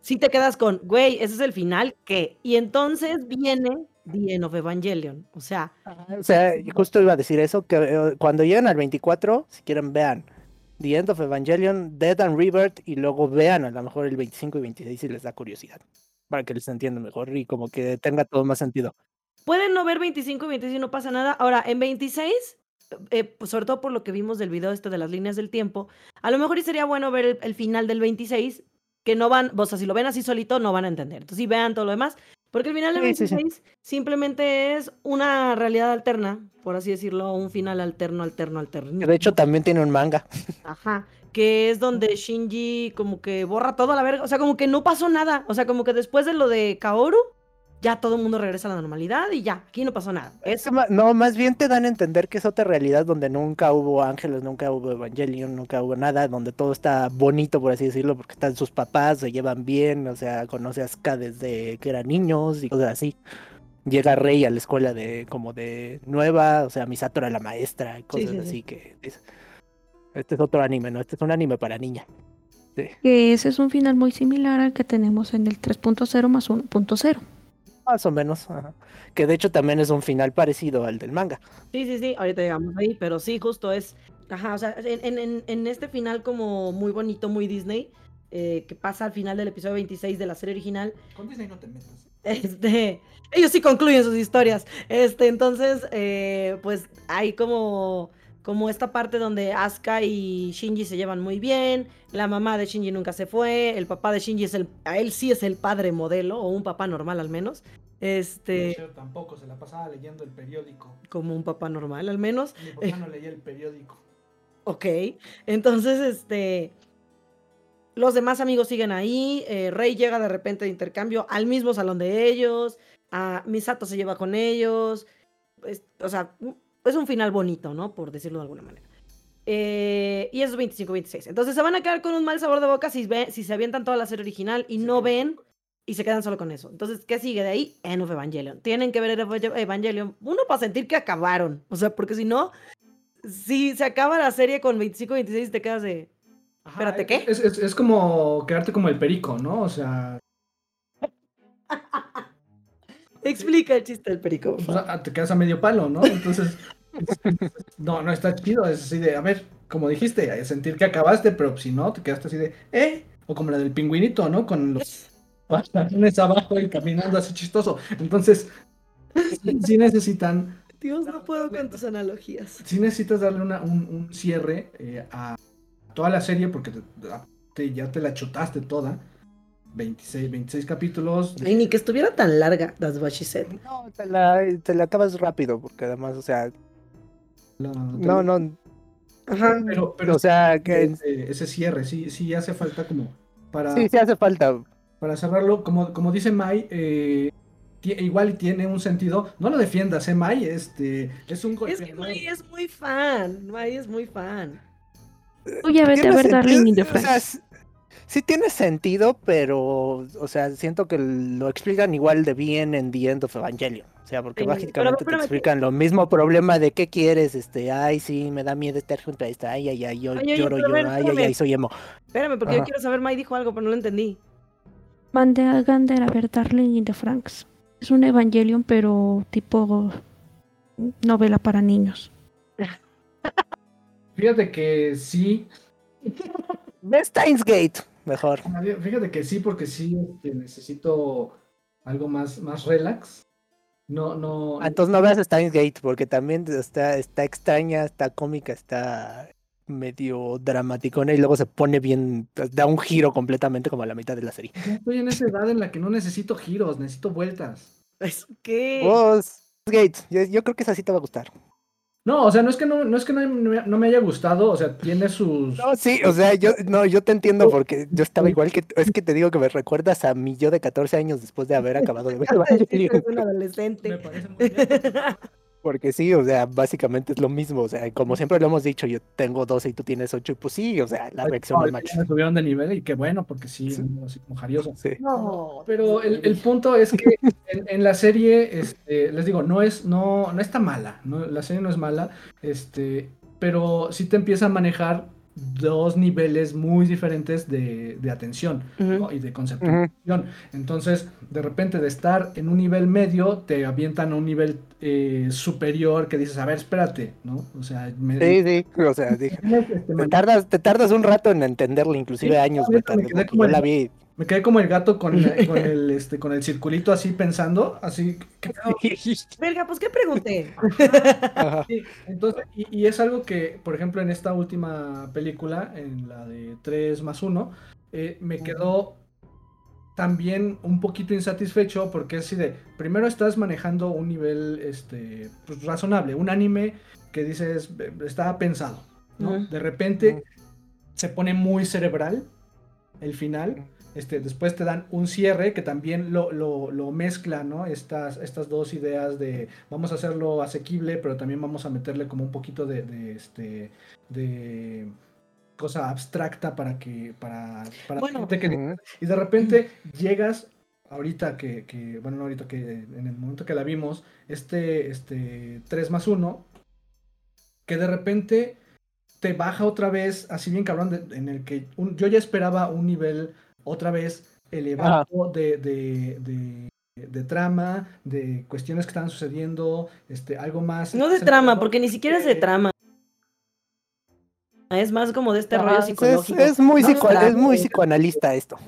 si te quedas con, güey, ese es el final, ¿qué? Y entonces viene The End of Evangelion, o sea, O sea, justo iba a decir eso, que eh, cuando lleguen al 24, si quieren vean The End of Evangelion, Dead and Rebirth, y luego vean a lo mejor el 25 y 26 si les da curiosidad, para que les entienda mejor y como que tenga todo más sentido. pueden no ver 25 y 26 y no pasa nada. Ahora, en 26, eh, pues, sobre todo por lo que vimos del video este de las líneas del tiempo, a lo mejor y sería bueno ver el, el final del 26, que no van, o sea, si lo ven así solito, no van a entender. Entonces, sí vean todo lo demás, porque el final del Sí, sí, sí. 26 simplemente es una realidad alterna, por así decirlo, un final alterno, alterno, alterno. De hecho también tiene un manga. Ajá. Que es donde Shinji como que borra todo a la verga. O sea, como que no pasó nada. O sea, como que después de lo de Kaoru, ya todo el mundo regresa a la normalidad y ya, aquí no pasó nada. Es Es que ma- No, más bien te dan a entender que es otra realidad donde nunca hubo ángeles, nunca hubo Evangelion, nunca hubo nada, donde todo está bonito, por así decirlo, porque están sus papás, se llevan bien, o sea, conoce a Asuka desde que eran niños y cosas así. Llega Rey a la escuela de como de nueva, o sea, Misato era la maestra y cosas sí, sí. así que es- este es otro anime, ¿no? Este es un anime para niña. Sí. Que ese es un final muy similar al que tenemos en el 3.0 más 1.0. Más o menos. ajá. Que de hecho también es un final parecido al del manga. Sí, sí, sí, ahorita llegamos ahí, pero sí, justo es. Ajá, o sea, en, en- en- este final como muy bonito, muy Disney, eh, que pasa al final del episodio 26 de la serie original, con Disney no te metas. este, ellos sí concluyen sus historias. Este, entonces, eh, pues hay como, como esta parte donde Asuka y Shinji se llevan muy bien, la mamá de Shinji nunca se fue, el papá de Shinji es el, a él sí es el padre modelo, o un papá normal al menos. Este, tampoco se la pasaba leyendo el periódico. como un papá normal al menos. Mi papá no leía el periódico. Ok, entonces, este, los demás amigos siguen ahí, eh, Rey llega de repente de intercambio al mismo salón de ellos, a Misato se lleva con ellos, o sea, es un final bonito, ¿no? Por decirlo de alguna manera. Eh, y eso es 25-26. Entonces se van a quedar con un mal sabor de boca si, ve, si se avientan toda la serie original y no ven y se quedan solo con eso. Entonces, ¿qué sigue de ahí? End of Evangelion. Tienen que ver Eva- Evangelion, uno para sentir que acabaron, o sea, porque si no, si se acaba la serie con 25-26 te quedas de... Ajá, Espérate, ¿qué? Es, es- es como quedarte como el perico, ¿no? O sea, Explica el chiste del perico. pues, favor. ah, te quedas a medio palo, ¿no? Entonces, no, no está chido. Es así de, a ver, como dijiste, sentir que acabaste, pero si no, te quedaste así de, ¿eh? O como la del pingüinito, ¿no? Con los pantalones abajo y caminando así chistoso. Entonces, sí, sí necesitan, Dios, no puedo con tus analogías. sí necesitas darle una- un, un cierre eh, a toda la serie porque te- te- ya te la chutaste toda. 26, 26 capítulos. Ni que estuviera tan larga, that's what she said. No, te la, te la acabas rápido, porque además, o sea, La- no, no, Ajá. Pero, pero o sea, que ese, ese cierre, sí, sí hace falta como para, sí, sí hace falta. para cerrarlo, como, como dice Mai, eh, igual tiene un sentido, no lo defiendas, eh, Mai, este, es un Es que golpeador. May es muy fan. May es muy fan. Ya vete a ver Darling in the sentido, o sea, Franxx. Sí tiene sentido, pero, o sea, siento que lo explican igual de bien en The End of Evangelion. O sea, porque Sí, pero básicamente te espérame que- explican lo mismo problema de qué quieres, este, ay, sí, me da miedo estar junto a esta, ay, ay, ay, yo oye, lloro, pero lloro, ay, ay, ay, soy emo. Espérame, porque yo Ajá. quiero saber, Mai dijo algo, pero no lo entendí. Mandé a Gander a ver Darling in the Franks. Es un Evangelion, pero tipo novela para niños. Fíjate que sí, Ve Steins Gate, mejor. fíjate que sí, porque sí este, necesito algo más, más relax. No, no. Ah, Entonces no veas Steins Gate, porque también está, está extraña, está cómica, está medio dramaticona y luego se pone bien, da un giro completamente como a la mitad de la serie. Estoy en esa edad en la que no necesito giros, necesito vueltas. ¿Es qué? Oh, Gate, yo, yo creo que esa sí te va a gustar. No, o sea, no es que no, no es que no, me- no me haya gustado, o sea, tiene sus. No, sí, o sea, yo, no, yo te entiendo porque yo estaba igual que, es que te digo que me recuerdas a mi yo de 14 años después de haber acabado de ver Me parece muy bien. Porque sí, o sea, básicamente es lo mismo, o sea, como siempre lo hemos dicho, yo tengo 12 y tú tienes 8 y pues sí, o sea, la reacción No, del ya macho. me subieron de nivel y qué bueno, porque sí, Sí. así como jarioso. Sí. No, Pero el, el punto es que en, en la serie, este, les digo, no es, no, no está mala, no, la serie no es mala, este, pero sí te empieza a manejar dos niveles muy diferentes de, de atención ¿no? y de conceptualización. Entonces, de repente de estar en un nivel medio, te avientan a un nivel eh, superior que dices, a ver, espérate, ¿no? O sea, me, Sí, sí, o sea, dije, este, te me- tardas, te tardas un rato en entenderlo, inclusive Sí, años yo me tardé, quedé porque como yo el- la vi. Me quedé como el gato con, con el, este, con el circulito así pensando, así, ¿qué? Verga, pues ¿qué pregunté? Sí, entonces, y, y es algo que, por ejemplo, en esta última película, en la de 3 más 1, eh, me quedó también un poquito insatisfecho porque es así de, primero estás manejando un nivel este, pues, razonable, un anime que dices, está pensado, ¿no? De repente se pone muy cerebral el final. Este, después te dan un cierre que también lo, lo, lo mezcla, ¿no? Estas, estas dos ideas de vamos a hacerlo asequible, pero también vamos a meterle como un poquito de, de, este, de cosa abstracta para que, para, para Bueno. gente que- y de repente llegas, ahorita que, que, bueno, no ahorita que en el momento que la vimos, este, este 3 más 1, que de repente te baja otra vez, así bien cabrón, de- en el que un- yo ya esperaba un nivel otra vez elevado de, de, de, de trama, de cuestiones que estaban sucediendo, este, algo más. No de trama, porque ni siquiera es de eh, trama. Es más como de este rollo psicológico. Es, muy No, psico- es muy psicoanalista esto.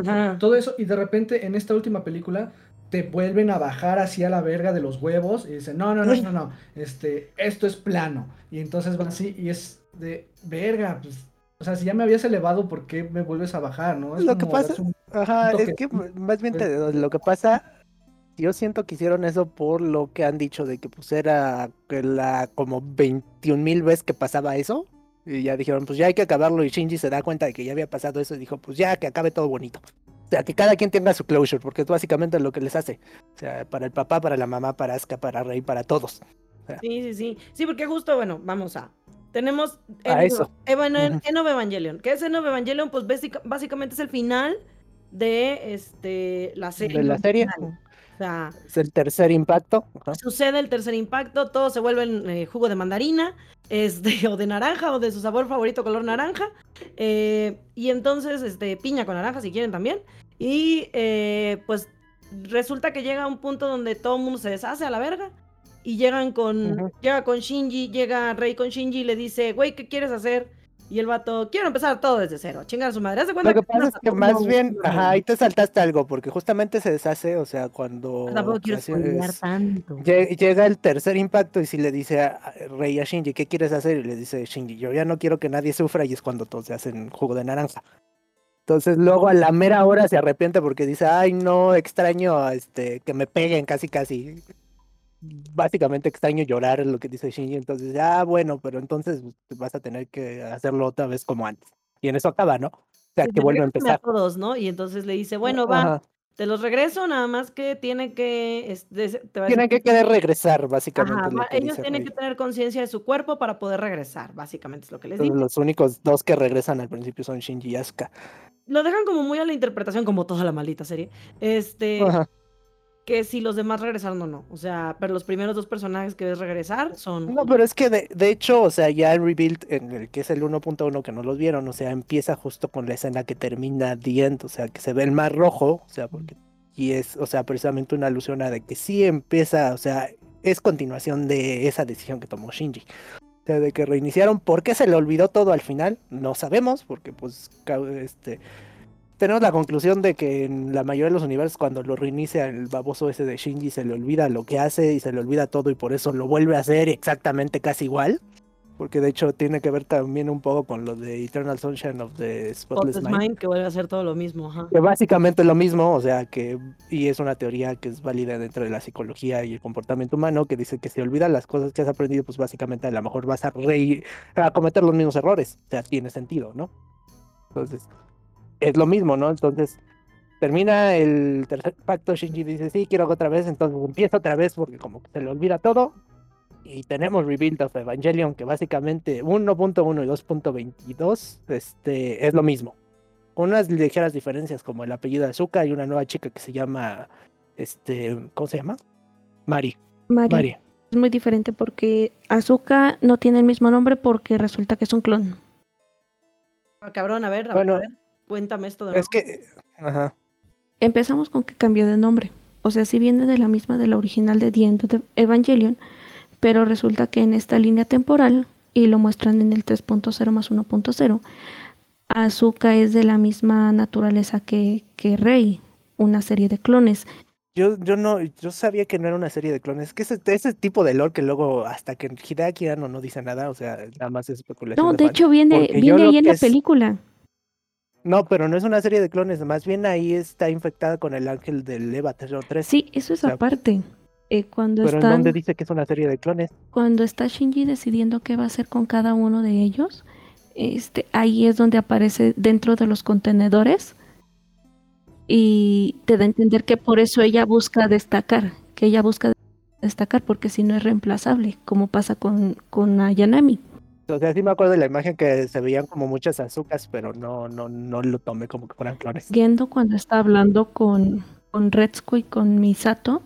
Ajá. Todo eso, y de repente en esta última película te vuelven a bajar así a la verga de los huevos y dicen, no, no, no, no, no, este, esto es plano. Y entonces van así y es de verga, pues, o sea, si ya me habías elevado, ¿por qué me vuelves a bajar, no? Es Lo que pasa- un- Ajá, un es que más bien te- lo que pasa, yo siento que hicieron eso por lo que han dicho de que pues era que la como 21 mil veces que pasaba eso. Y ya dijeron, pues ya hay que acabarlo. Y Shinji se da cuenta de que ya había pasado eso y dijo, pues ya que acabe todo bonito. O sea, que cada quien tenga su closure, porque es básicamente lo que les hace. O sea, para el papá, para la mamá, para Asuka, para Rey, para todos. Sí, sí, sí. Sí, porque justo, bueno, vamos a. Tenemos A. Eno Evangelion. ¿Qué es Eno Evangelion? Pues básica- básicamente es el final de este la serie. De la serie. O sea, Es el tercer impacto. Ajá. sucede el tercer impacto, todos se vuelven eh, jugo de mandarina, este, o de naranja, o de su sabor favorito color naranja. eh, y entonces, este, piña con naranja si quieren también. Y eh, pues resulta que llega un punto donde todo el mundo se deshace a la verga. Y llegan con, llega con Shinji, llega Rey con Shinji y le dice, güey, ¿qué quieres hacer? Y el vato, quiero empezar todo desde cero, chingar a su madre. Cuenta Lo que pasa es que más no, bien, no, ajá, ahí te saltaste algo, porque justamente se deshace, o sea, cuando Tampoco quiero es- tanto. lle- llega el tercer impacto y si le dice a Rey a Shinji, ¿qué quieres hacer? Y le dice Shinji, yo ya no quiero que nadie sufra y es cuando todos se hacen jugo de naranja. Entonces luego a la mera hora se arrepiente porque dice, ay no, extraño este que me peguen casi casi. Básicamente extraño llorar es lo que dice Shinji, entonces, ah, bueno, pero entonces vas a tener que hacerlo otra vez como antes. Y en eso acaba, ¿no? O sea, que vuelve a empezar. todos, ¿no? Y entonces le dice, bueno, va, Ajá. te los regreso, nada más que tiene que... te Tienen que querer regresar, básicamente. Ajá, que ellos tienen Rey. que tener conciencia de su cuerpo para poder regresar, básicamente es lo que les digo. los únicos dos que regresan al principio son Shinji y Asuka. Lo dejan como muy a la interpretación, como toda la maldita serie. Este, Ajá. Que si los demás regresaron o no. O sea, pero los primeros dos personajes que ves regresar son. No, pero es que de, de hecho, o sea, ya el rebuild en el que es el 1.1 que no los vieron, o sea, empieza justo con la escena que termina The End, o sea, que se ve el mar rojo, o sea, porque y es, o sea, precisamente una alusión a de que sí empieza, o sea, es continuación de esa decisión que tomó Shinji. O sea, de que reiniciaron, ¿por qué se le olvidó todo al final? No sabemos, porque pues este tenemos la conclusión de que en la mayoría de los universos cuando lo reinicia el baboso ese de Shinji se le olvida lo que hace y se le olvida todo y por eso lo vuelve a hacer exactamente casi igual. Porque de hecho tiene que ver también un poco con lo de Eternal Sunshine of the Spotless, Mind. Mind, que vuelve a hacer todo lo mismo. Que básicamente es lo mismo, o sea que, y es una teoría que es válida dentro de la psicología y el comportamiento humano, que dice que si olvidas las cosas que has aprendido, pues básicamente a lo mejor vas a, re a cometer los mismos errores. O sea, tiene sentido, ¿no? Entonces, es lo mismo, ¿no? Entonces, termina el tercer pacto, Shinji dice, sí, quiero otra vez, entonces empieza otra vez porque como que se le olvida todo. Y tenemos Rebuild of Evangelion, que básicamente 1.1 y 2.22 este, es lo mismo. Unas ligeras diferencias como el apellido de Azuka y una nueva chica que se llama, este, ¿cómo se llama? Mari. Mari. Mari. Es muy diferente porque Azuka no tiene el mismo nombre porque resulta que es un clon. Ah, cabrón, a ver, a Bueno, a ver, cuéntame esto de Es que, ajá. Empezamos con que cambió de nombre. O sea, sí viene de la misma de la original de The End of Evangelion, pero resulta que en esta línea temporal, y lo muestran en el 3.0 más 1.0, Azuka es de la misma naturaleza que, que Rey, una serie de clones. Yo, yo no, yo sabía que no era una serie de clones. Que ese, ese tipo de lore que luego hasta que Hideaki Anno no dice nada, o sea, nada más es especulación. No, de de fan. hecho viene, viene ahí en que la es- película. No, pero no es una serie de clones, más bien ahí está infectada con el ángel del EVA 03. Sí, eso es sea, aparte. Eh, cuando pero en donde dice que es una serie de clones. cuando está Shinji decidiendo qué va a hacer con cada uno de ellos, este, ahí es donde aparece dentro de los contenedores y te da a entender que por eso ella busca destacar, que ella busca destacar porque si no es reemplazable, como pasa con, con Ayanami. O sea, sí me acuerdo de la imagen que se veían como muchas azúcares, pero no, no, no lo tomé como que fueran clones. Gendo cuando está hablando con, con Retsuko y con Misato,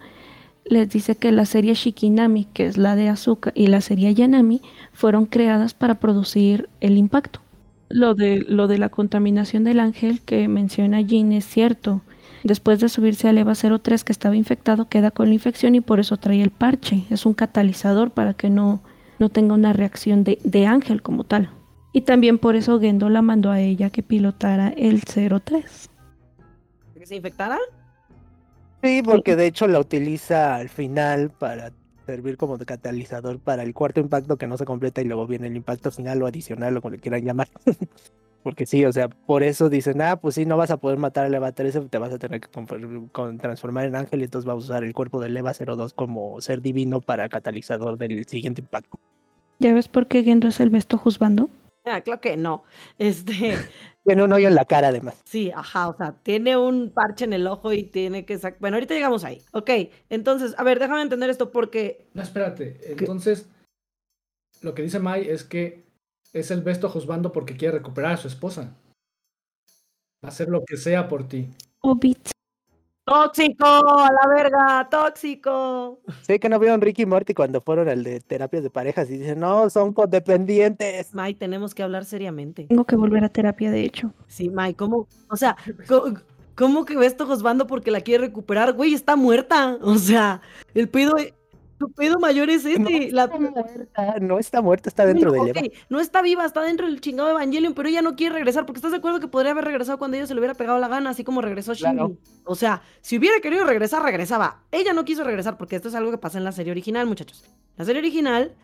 les dice que la serie Shikinami, que es la de Azuka, y la serie Yanami fueron creadas para producir el impacto. Lo de, lo de la contaminación del ángel que menciona Jin es cierto. Después de subirse al EVA 03 que estaba infectado, queda con la infección y por eso trae el parche. Es un catalizador para que no, no tenga una reacción de, de ángel como tal. Y también por eso Gendo la mandó a ella que pilotara el 03. ¿Que se infectara? Sí, porque de hecho la utiliza al final para servir como de catalizador para el cuarto impacto que no se completa y luego viene el impacto final o adicional o como le quieran llamar. Porque sí, o sea, por eso dicen, ah, pues sí, no vas a poder matar al EVA 13, te vas a tener que con- transformar en ángel y entonces vas a usar el cuerpo del EVA 02 como ser divino para catalizador del siguiente impacto. ¿Ya ves por qué Gendo es el besto juzgando? Ah, claro que no. Este, Tiene un hoyo en la cara además. sí, ajá, o sea, tiene un parche en el ojo y tiene que sacar. Bueno, ahorita llegamos ahí. Ok, entonces, a ver, déjame entender esto porque. No, espérate. Entonces, lo que dice Mai es que es el besto juzgando porque quiere recuperar a su esposa. Va a hacer lo que sea por ti. Obit. ¡Tóxico! ¡A la verga! ¡Tóxico! Sé que no vieron Ricky y Morty cuando fueron al de terapias de parejas y dicen, no, son codependientes. Mai, tenemos que hablar seriamente. Tengo que volver a terapia, de hecho. Sí, Mai, ¿cómo? O sea, ¿cómo, que ves juzgando porque la quiere recuperar? Güey, está muerta. O sea, el pedo. Tu pedo mayor es No este. la- está muerta, no está muerta, está dentro Bueno, del no está viva, está dentro del chingado Evangelion, pero ella no quiere regresar, porque estás de acuerdo que podría haber regresado cuando ella se le hubiera pegado la gana, así como regresó Shinji. Claro. O sea, si hubiera querido regresar, regresaba. Ella no quiso regresar, porque esto es algo que pasa en la serie original, muchachos. La serie original,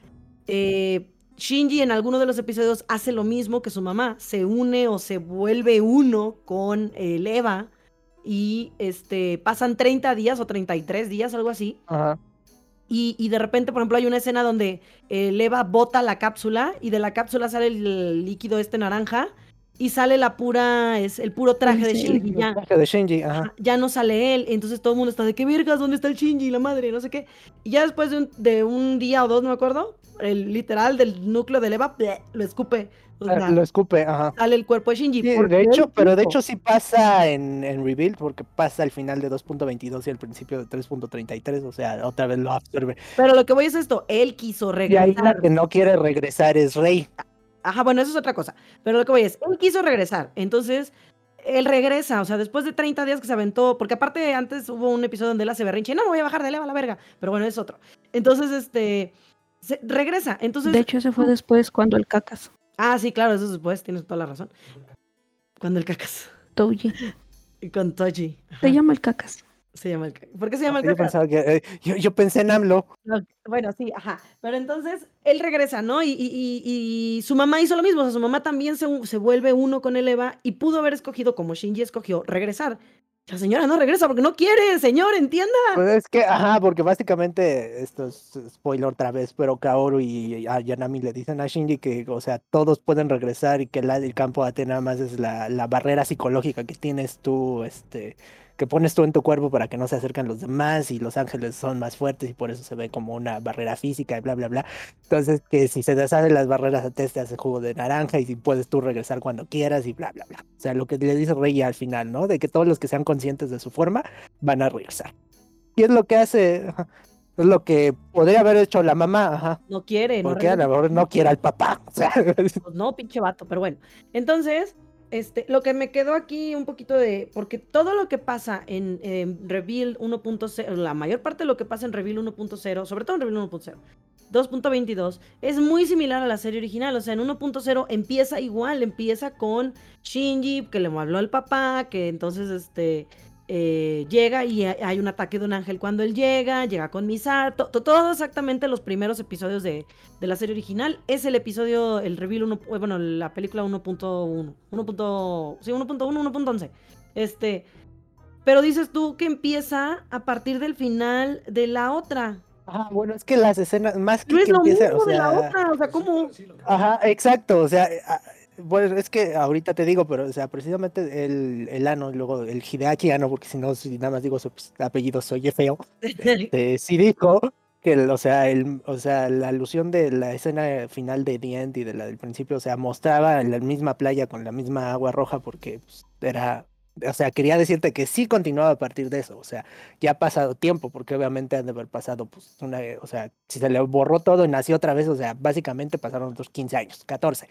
eh, Shinji en alguno de los episodios hace lo mismo que su mamá, se une o se vuelve uno con el Eva y este, pasan 30 días o 33 días, algo así. Ajá. Y, y de repente, por ejemplo, hay una escena donde Eva bota la cápsula y de la cápsula sale el líquido este naranja y sale la pura, es el puro traje de. Shinji. Ya, El traje de Shinji, ajá. ajá, ya no sale él. Entonces todo el mundo está de qué vergas, ¿dónde está el Shinji? La madre, no sé qué. Y ya después de un, de un día o dos, no me acuerdo, el literal del núcleo del Eva, bleh, lo escupe. Ah, Lo escupe, ajá. sale el cuerpo de Shinji. Sí, de hecho, pero de hecho sí pasa en, en Rebuild, porque pasa al final de 2.22 y al principio de 3.33, o sea, otra vez lo absorbe. Pero lo que voy es esto, él quiso Y ahí la regresar. que no quiere regresar es Rey. Ajá, bueno, eso es otra cosa. Pero lo que voy es, él quiso regresar. Entonces, él regresa, o sea, después de 30 días que se aventó, porque aparte antes hubo un episodio donde él hace berrinche, no me voy a bajar de leva a la verga, pero bueno, es otro. Entonces, este, se- regresa. Entonces, De hecho, ese fue después cuando el cacas, ah, sí, claro, eso es después, tienes toda la razón. Cuando el cacas, Touji. y con Toji. Se llama el cacas. Se llama el cacas. ¿Por qué se llama el Yo cacas? que, eh, yo, yo pensé en AMLO. No, Bueno, sí, ajá. Pero entonces él regresa, ¿no? Y, y- y- y su mamá hizo lo mismo. O sea, su mamá también se, se vuelve uno con el Eva y pudo haber escogido, como Shinji escogió, regresar. La señora no regresa porque no quiere, señor, entienda. Pues es que, ajá, porque básicamente, esto es spoiler otra vez, pero Kaoru y a Yanami le dicen a Shinji que, o sea, todos pueden regresar y que la, el campo de Atena más es la, la barrera psicológica que tienes tú, este, que pones tú en tu cuerpo para que no se acerquen los demás y los ángeles son más fuertes y por eso se ve como una barrera física y bla, bla, bla. Entonces, que si se deshacen las barreras, te te hace jugo de naranja y si puedes tú regresar cuando quieras y bla, bla, bla. O sea, lo que le dice Rey al final, ¿no? De que todos los que sean conscientes de su forma van a regresar. Y es lo que hace, es lo que podría haber hecho la mamá, ajá. No quiere, no Porque a regresa. lo mejor no quiere al papá. O sea, Pues no, pinche vato, pero bueno. Entonces, este, lo que me quedó aquí un poquito de, porque todo lo que pasa en, en Reveal 1.0, la mayor parte de lo que pasa en Reveal 1.0, sobre todo en Reveal 1.0, 2.22, es muy similar a la serie original. O sea, en 1.0 empieza igual, empieza con Shinji, que le habló al papá, que entonces este... eh, llega y hay un ataque de un ángel cuando él llega, llega con Misato, to- todo exactamente los primeros episodios de, de la serie original. Es el episodio, el reveal 1, eh, bueno, la película 1.1, 1. Sí, 1.1, 1.11. Este, pero dices tú que empieza a partir del final de la otra. ajá, bueno, es que las escenas, más que No es que lo empiece, mismo o de la sea, otra, o sea, ¿cómo? Ajá, exacto, o sea, bueno, es que ahorita te digo, pero, o sea, precisamente el, el Ano, luego el Hideaki Ano, porque si no, si nada más digo su pues, apellido, soy feo, este, sí dijo que, el- o sea, el, o sea, la alusión de la escena final de The End y de la del principio, o sea, mostraba en la misma playa con la misma agua roja porque pues, era, o sea, quería decirte que sí continuaba a partir de eso, o sea, ya ha pasado tiempo, porque obviamente han de haber pasado, pues, una, o sea, si se le borró todo y nació otra vez, o sea, básicamente pasaron otros 15 años, 14,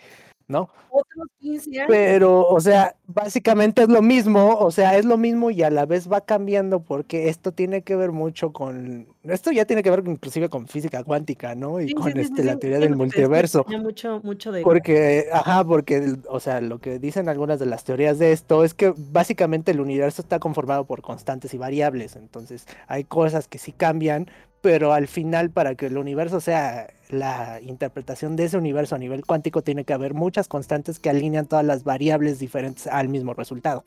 ¿no? Otros 15 años. Pero, o sea, básicamente es lo mismo, o sea, es lo mismo y a la vez va cambiando porque esto tiene que ver mucho con, esto ya tiene que ver inclusive con física cuántica, ¿no? Y Sí, con sí, este, sí, la teoría del multiverso. mucho, mucho de... Porque, ajá, porque, o sea, lo que dicen algunas de las teorías de esto es que básicamente el universo está conformado por constantes y variables, entonces hay cosas que sí cambian, pero al final para que el universo sea la interpretación de ese universo a nivel cuántico tiene que haber muchas constantes que alinean todas las variables diferentes al mismo resultado.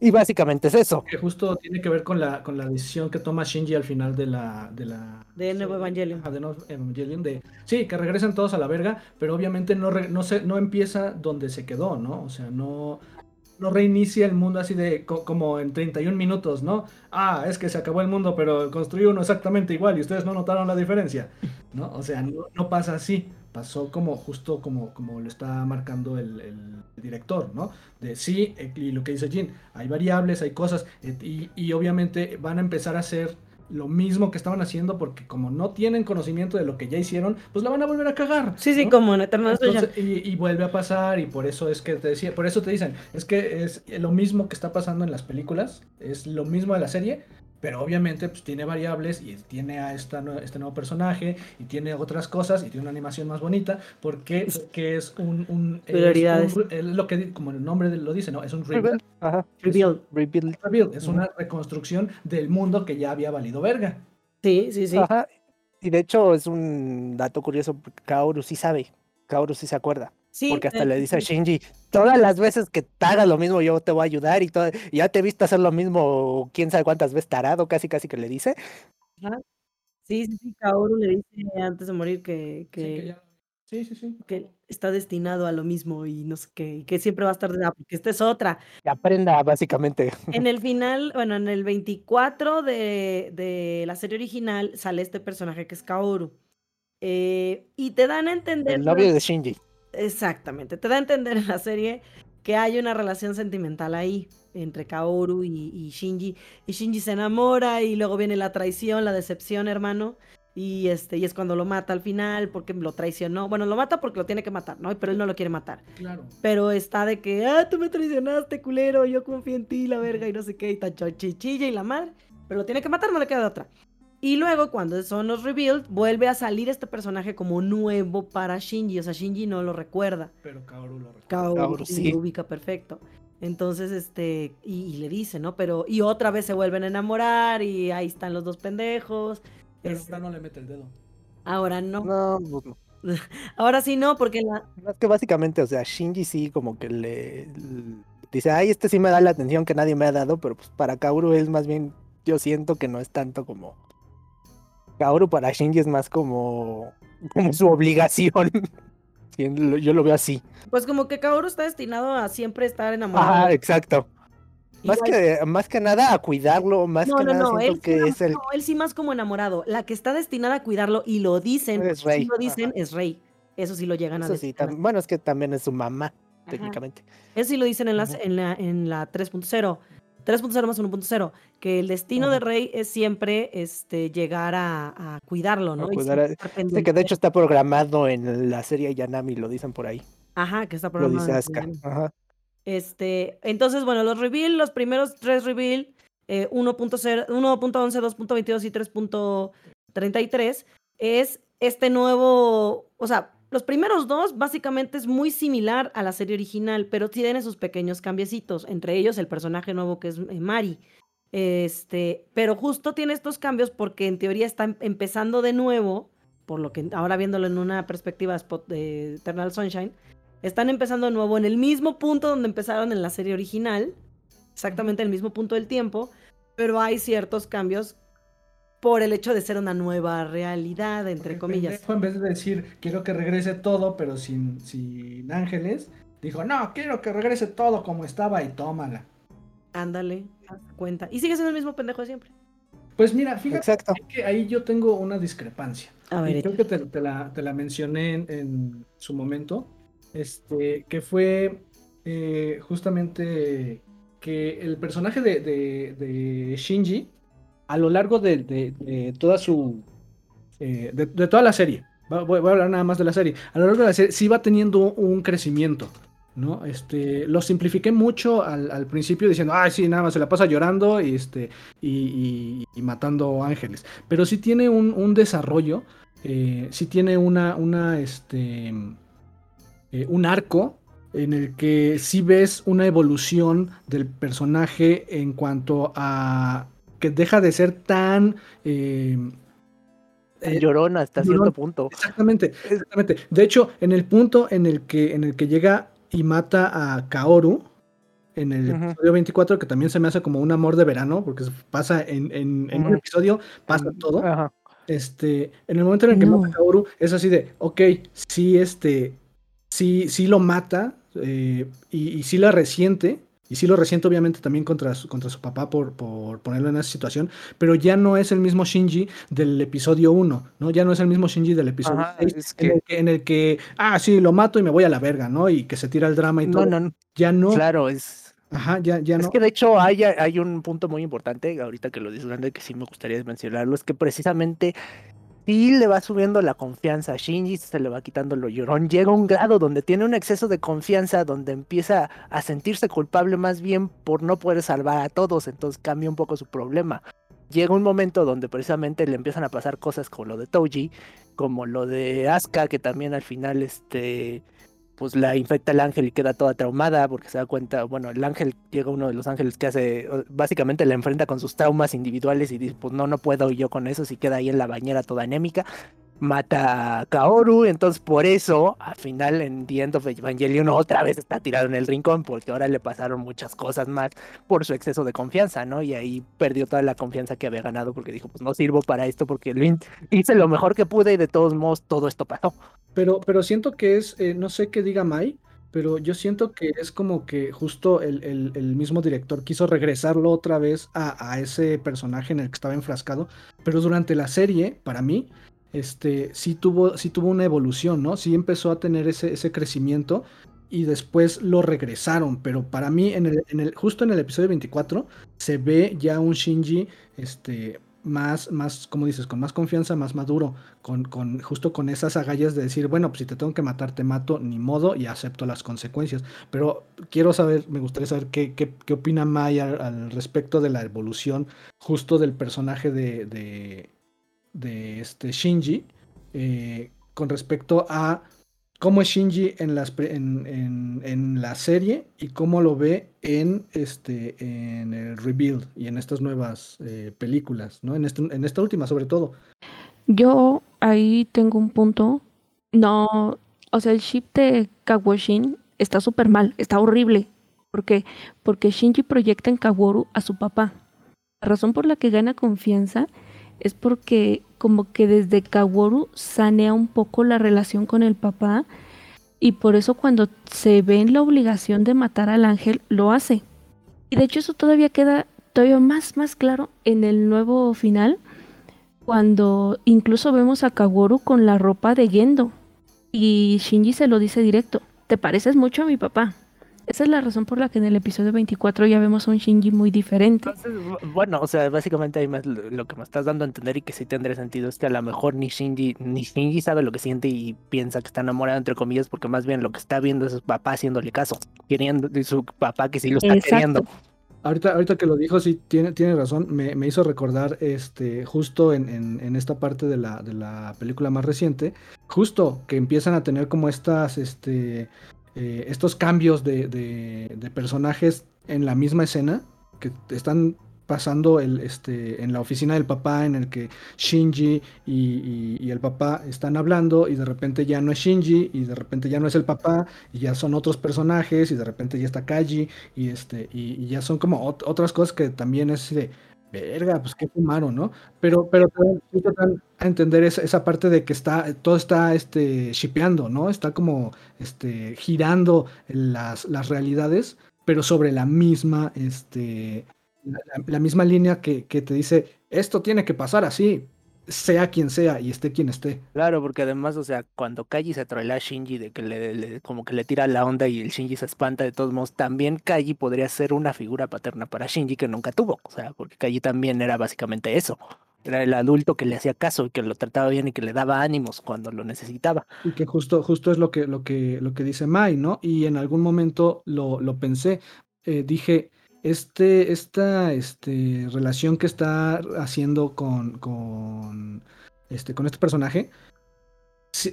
Y básicamente es eso. Que justo tiene que ver con la, con la decisión que toma Shinji al final de la. De, la, De Nuevo Evangelion. De Nuevo Evangelion. De, sí, que regresan todos a la verga, pero obviamente no, re- no, se, no empieza donde se quedó, ¿no? O sea, no, no reinicia el mundo así de co- como en 31 minutos, ¿no? Ah, es que se acabó el mundo, pero construí uno exactamente igual y ustedes no notaron la diferencia, ¿no? O sea, no, pasa así. Pasó como justo como, como lo está marcando el, director, ¿no? De sí, eh, y lo que dice Jin, hay variables, hay cosas, y, y obviamente van a empezar a hacer lo mismo que estaban haciendo porque como no tienen conocimiento de lo que ya hicieron, pues la van a volver a cagar. Sí, sí, ¿no? como Eternal Entonces, y, y vuelve a pasar y por eso es que te decía, por eso te dicen, es que es lo mismo que está pasando en las películas, es lo mismo de la serie, pero obviamente pues tiene variables y tiene a esta, este nuevo personaje y tiene otras cosas y tiene una animación más bonita porque, porque es un, un, es Prioridades. un- es lo que como el nombre lo dice, no, es un rebuild, Ajá. Reveal. Rebuild. rebuild, es una reconstrucción del mundo que ya había valido verga. Sí, sí, sí. Ajá. Y de hecho es un dato curioso porque Kaoru sí sabe. Kaoru sí se acuerda. Sí, Porque hasta eh, le dice a sí. Shinji, todas las veces que te hagas lo mismo yo te voy a ayudar y todo, y ya te he visto hacer lo mismo quién sabe cuántas veces tarado, casi casi que le dice. Sí, sí, sí, Kaoru le dice antes de morir que, Sí, que que, ya- sí, sí, sí. que está destinado a lo mismo y no sé qué, y que siempre va a estar, ah, porque esta es otra. Que aprenda básicamente. En el final, bueno, en el 24 de, de la serie original sale este personaje que es Kaoru. Eh, y te dan a entender. El novio de Shinji. Exactamente. Te da a entender en la serie que hay una relación sentimental ahí entre Kaoru y, Shinji. Y Shinji se enamora y luego viene la traición, la decepción, hermano. Y este, y es cuando lo mata al final, porque lo traicionó. Bueno, lo mata porque lo tiene que matar, ¿no? Pero él no lo quiere matar. Claro. Pero está de que, ah, tú me traicionaste, culero, yo confío en ti, la verga, y no sé qué, y tan chichilla y la madre. Pero lo tiene que matar, no le queda de otra. Y luego, cuando son los revealed, vuelve a salir este personaje como nuevo para Shinji. O sea, Shinji no lo recuerda. Pero Kaoru lo recuerda. Kaoru, sí. lo ubica perfecto. Entonces, este, y, le dice, ¿no? Pero, y otra vez se vuelven a enamorar y ahí están los dos pendejos. Pero ahora no le mete el dedo. Ahora no. No, pues no. ahora sí no, porque la... Es que básicamente, o sea, Shinji sí como que le, dice, ay, este sí me da la atención que nadie me ha dado, pero pues para Kaoru es más bien, yo siento que no es tanto como Kaoru para Shinji es más como, como su obligación. Yo lo veo así. Pues como que Kaoru está destinado a siempre estar enamorado. Ah, exacto. Más que, más que nada a cuidarlo, más que nada no, él que sí, es el... él sí más como enamorado. La que está destinada a cuidarlo y lo dicen, es Rey. lo dicen, es Rey. Eso sí lo llegan a decir. bueno, es que también es su mamá, técnicamente. Eso sí lo dicen en, la, en la, en la 3.0. 3.0 más 1.0, que el destino de Rey es siempre este, llegar a, cuidarlo, ¿no? que de hecho está programado en la serie Yanami, lo dicen por ahí. Ajá, que está programado. Lo dice Asuka. Este, entonces, bueno, los reveal, los primeros tres reveal, eh, 1.11, 2.22 y 3.33, es este nuevo, o sea, los primeros dos básicamente es muy similar a la serie original, pero tiene sus pequeños cambiecitos, entre ellos el personaje nuevo que es eh, Mari. Este, pero justo tiene estos cambios porque en teoría está em, empezando de nuevo, por lo que ahora viéndolo en una perspectiva de Eternal Sunshine, están empezando de nuevo en el mismo punto donde empezaron en la serie original, exactamente el mismo punto del tiempo, pero hay ciertos cambios por el hecho de ser una nueva realidad, entre comillas. En vez de decir, quiero que regrese todo, pero sin, sin ángeles, dijo, no, quiero que regrese todo como estaba y tómala. Ándale, cuenta. Y sigue siendo el mismo pendejo de siempre. Pues mira, fíjate que ahí yo tengo una discrepancia. A ver, creo que te, la, mencioné en, su momento, este, que fue eh, justamente que el personaje de, de Shinji, a lo largo de, toda su. Eh, de, toda la serie. Voy, a hablar nada más de la serie. A lo largo de la serie sí va teniendo un crecimiento. ¿no? Este, lo simplifiqué mucho al, principio diciendo, ay, sí, nada más se la pasa llorando y, este, y, matando ángeles. Pero sí tiene un, desarrollo, eh, sí tiene una, una, este, eh, un arco en el que sí ves una evolución del personaje en cuanto a que deja de ser tan... Eh, eh llorona hasta cierto punto. Exactamente, exactamente. De hecho, en el punto en el que, en el que llega y mata a Kaoru, en el episodio 24, que también se me hace como un amor de verano, porque pasa en, en, un episodio, pasa todo. Este, en el momento en el que mata a Kaoru, es así de, ok, sí, este, sí, sí lo mata eh, y, y sí la resiente, y sí lo resiente obviamente también contra su, contra su papá por, por ponerlo en esa situación, pero ya no es el mismo Shinji del episodio 1, ¿no? Ya no es el mismo Shinji del episodio 6, en, el que, ah, sí, lo mato y me voy a la verga, ¿no? Y que se tira el drama y todo. No, no, ya no. Claro, es... Ajá, ya, ya no. Es que de hecho hay, hay un punto muy importante, ahorita que lo dices, que sí me gustaría mencionarlo, es que precisamente y le va subiendo la confianza a Shinji, se le va quitando lo llorón. Llega un grado donde tiene un exceso de confianza, donde empieza a sentirse culpable más bien por no poder salvar a todos, entonces cambia un poco su problema. Llega un momento donde precisamente le empiezan a pasar cosas como lo de Toji, como lo de Asuka, que también al final este pues la infecta el ángel y queda toda traumada porque se da cuenta, bueno, el ángel llega uno de los ángeles que hace, básicamente la enfrenta con sus traumas individuales y dice, pues no, no puedo yo con eso, si queda ahí en la bañera toda anémica mata a Kaoru, entonces por eso al final en The End of Evangelion otra vez está tirado en el rincón, porque ahora le pasaron muchas cosas más por su exceso de confianza, ¿no? Y ahí perdió toda la confianza que había ganado porque dijo, pues no sirvo para esto porque hice lo mejor que pude y de todos modos todo esto pasó. Pero, pero siento que es, eh, no sé qué diga Mai, pero yo siento que es como que justo el, el, mismo director quiso regresarlo otra vez a, a ese personaje en el que estaba enfrascado, pero durante la serie, para mí, este, sí tuvo, tuvo una evolución, ¿no? Sí empezó a tener ese, crecimiento y después lo regresaron, pero para mí, en el, justo en el episodio 24, se ve ya un Shinji, este, más, más, como dices, con más confianza, más maduro, con, justo con esas agallas de decir, bueno, pues si te tengo que matar, te mato, ni modo, y acepto las consecuencias. Pero quiero saber, me gustaría saber qué, opina Maya al, respecto de la evolución justo del personaje de, de este Shinji, eh, con respecto a cómo es Shinji en, las, en, en, la serie y cómo lo ve en, este, en el Rebuild y en estas nuevas eh, películas, ¿no? En, este, en esta última sobre todo. Yo ahí tengo un punto. No, o sea, el ship de Kawoshin está súper mal, está horrible. ¿Por qué? Porque Shinji proyecta en Kaworu a su papá. La razón por la que gana confianza es porque como que desde Kaworu sanea un poco la relación con el papá y por eso cuando se ve en la obligación de matar al ángel lo hace. Y de hecho eso todavía queda todavía más más claro en el nuevo final cuando incluso vemos a Kaworu con la ropa de Gendo y Shinji se lo dice directo, te pareces mucho a mi papá. Esa es la razón por la que en el episodio 24 ya vemos a un Shinji muy diferente. Entonces, bueno, o sea, básicamente ahí más lo que me estás dando a entender y que sí tendría sentido es que a lo mejor ni Shinji, ni Shinji sabe lo que siente y piensa que está enamorado, entre comillas, porque más bien lo que está viendo es su papá haciéndole caso, queriendo, de su papá que sí lo está Exacto. queriendo. Ahorita, ahorita que lo dijo, sí, tiene, tiene razón. Me, me hizo recordar este, justo en, en, en, esta parte de la, de la película más reciente, justo que empiezan a tener como estas, este, eh, estos cambios de, de, personajes en la misma escena, que están pasando el, este, en la oficina del papá, en el que Shinji y, el papá están hablando, y de repente ya no es Shinji, y de repente ya no es el papá, y ya son otros personajes, y de repente ya está Kaji, y, este, y, ya son como ot otras cosas que también es de, verga, pues qué fumaron, ¿no? Pero, pero a entender esa, esa, parte de que está, todo está este, shipeando, ¿no? Está como este, girando las, las realidades, pero sobre la misma, este, la, la misma línea que, que, te dice, esto tiene que pasar así, sea quien sea y esté quien esté. Claro, porque además, o sea, cuando Kaji se trola a Shinji de que le, le, como que le tira la onda y el Shinji se espanta de todos modos, también Kaji podría ser una figura paterna para Shinji que nunca tuvo, o sea, porque Kaji también era básicamente eso. Era el adulto que le hacía caso y que lo trataba bien y que le daba ánimos cuando lo necesitaba. Y que justo, justo es lo que, lo que, lo que dice Mai, ¿no? Y en algún momento lo, lo pensé, eh, dije, este, esta este, relación que está haciendo con, con, este, con este personaje,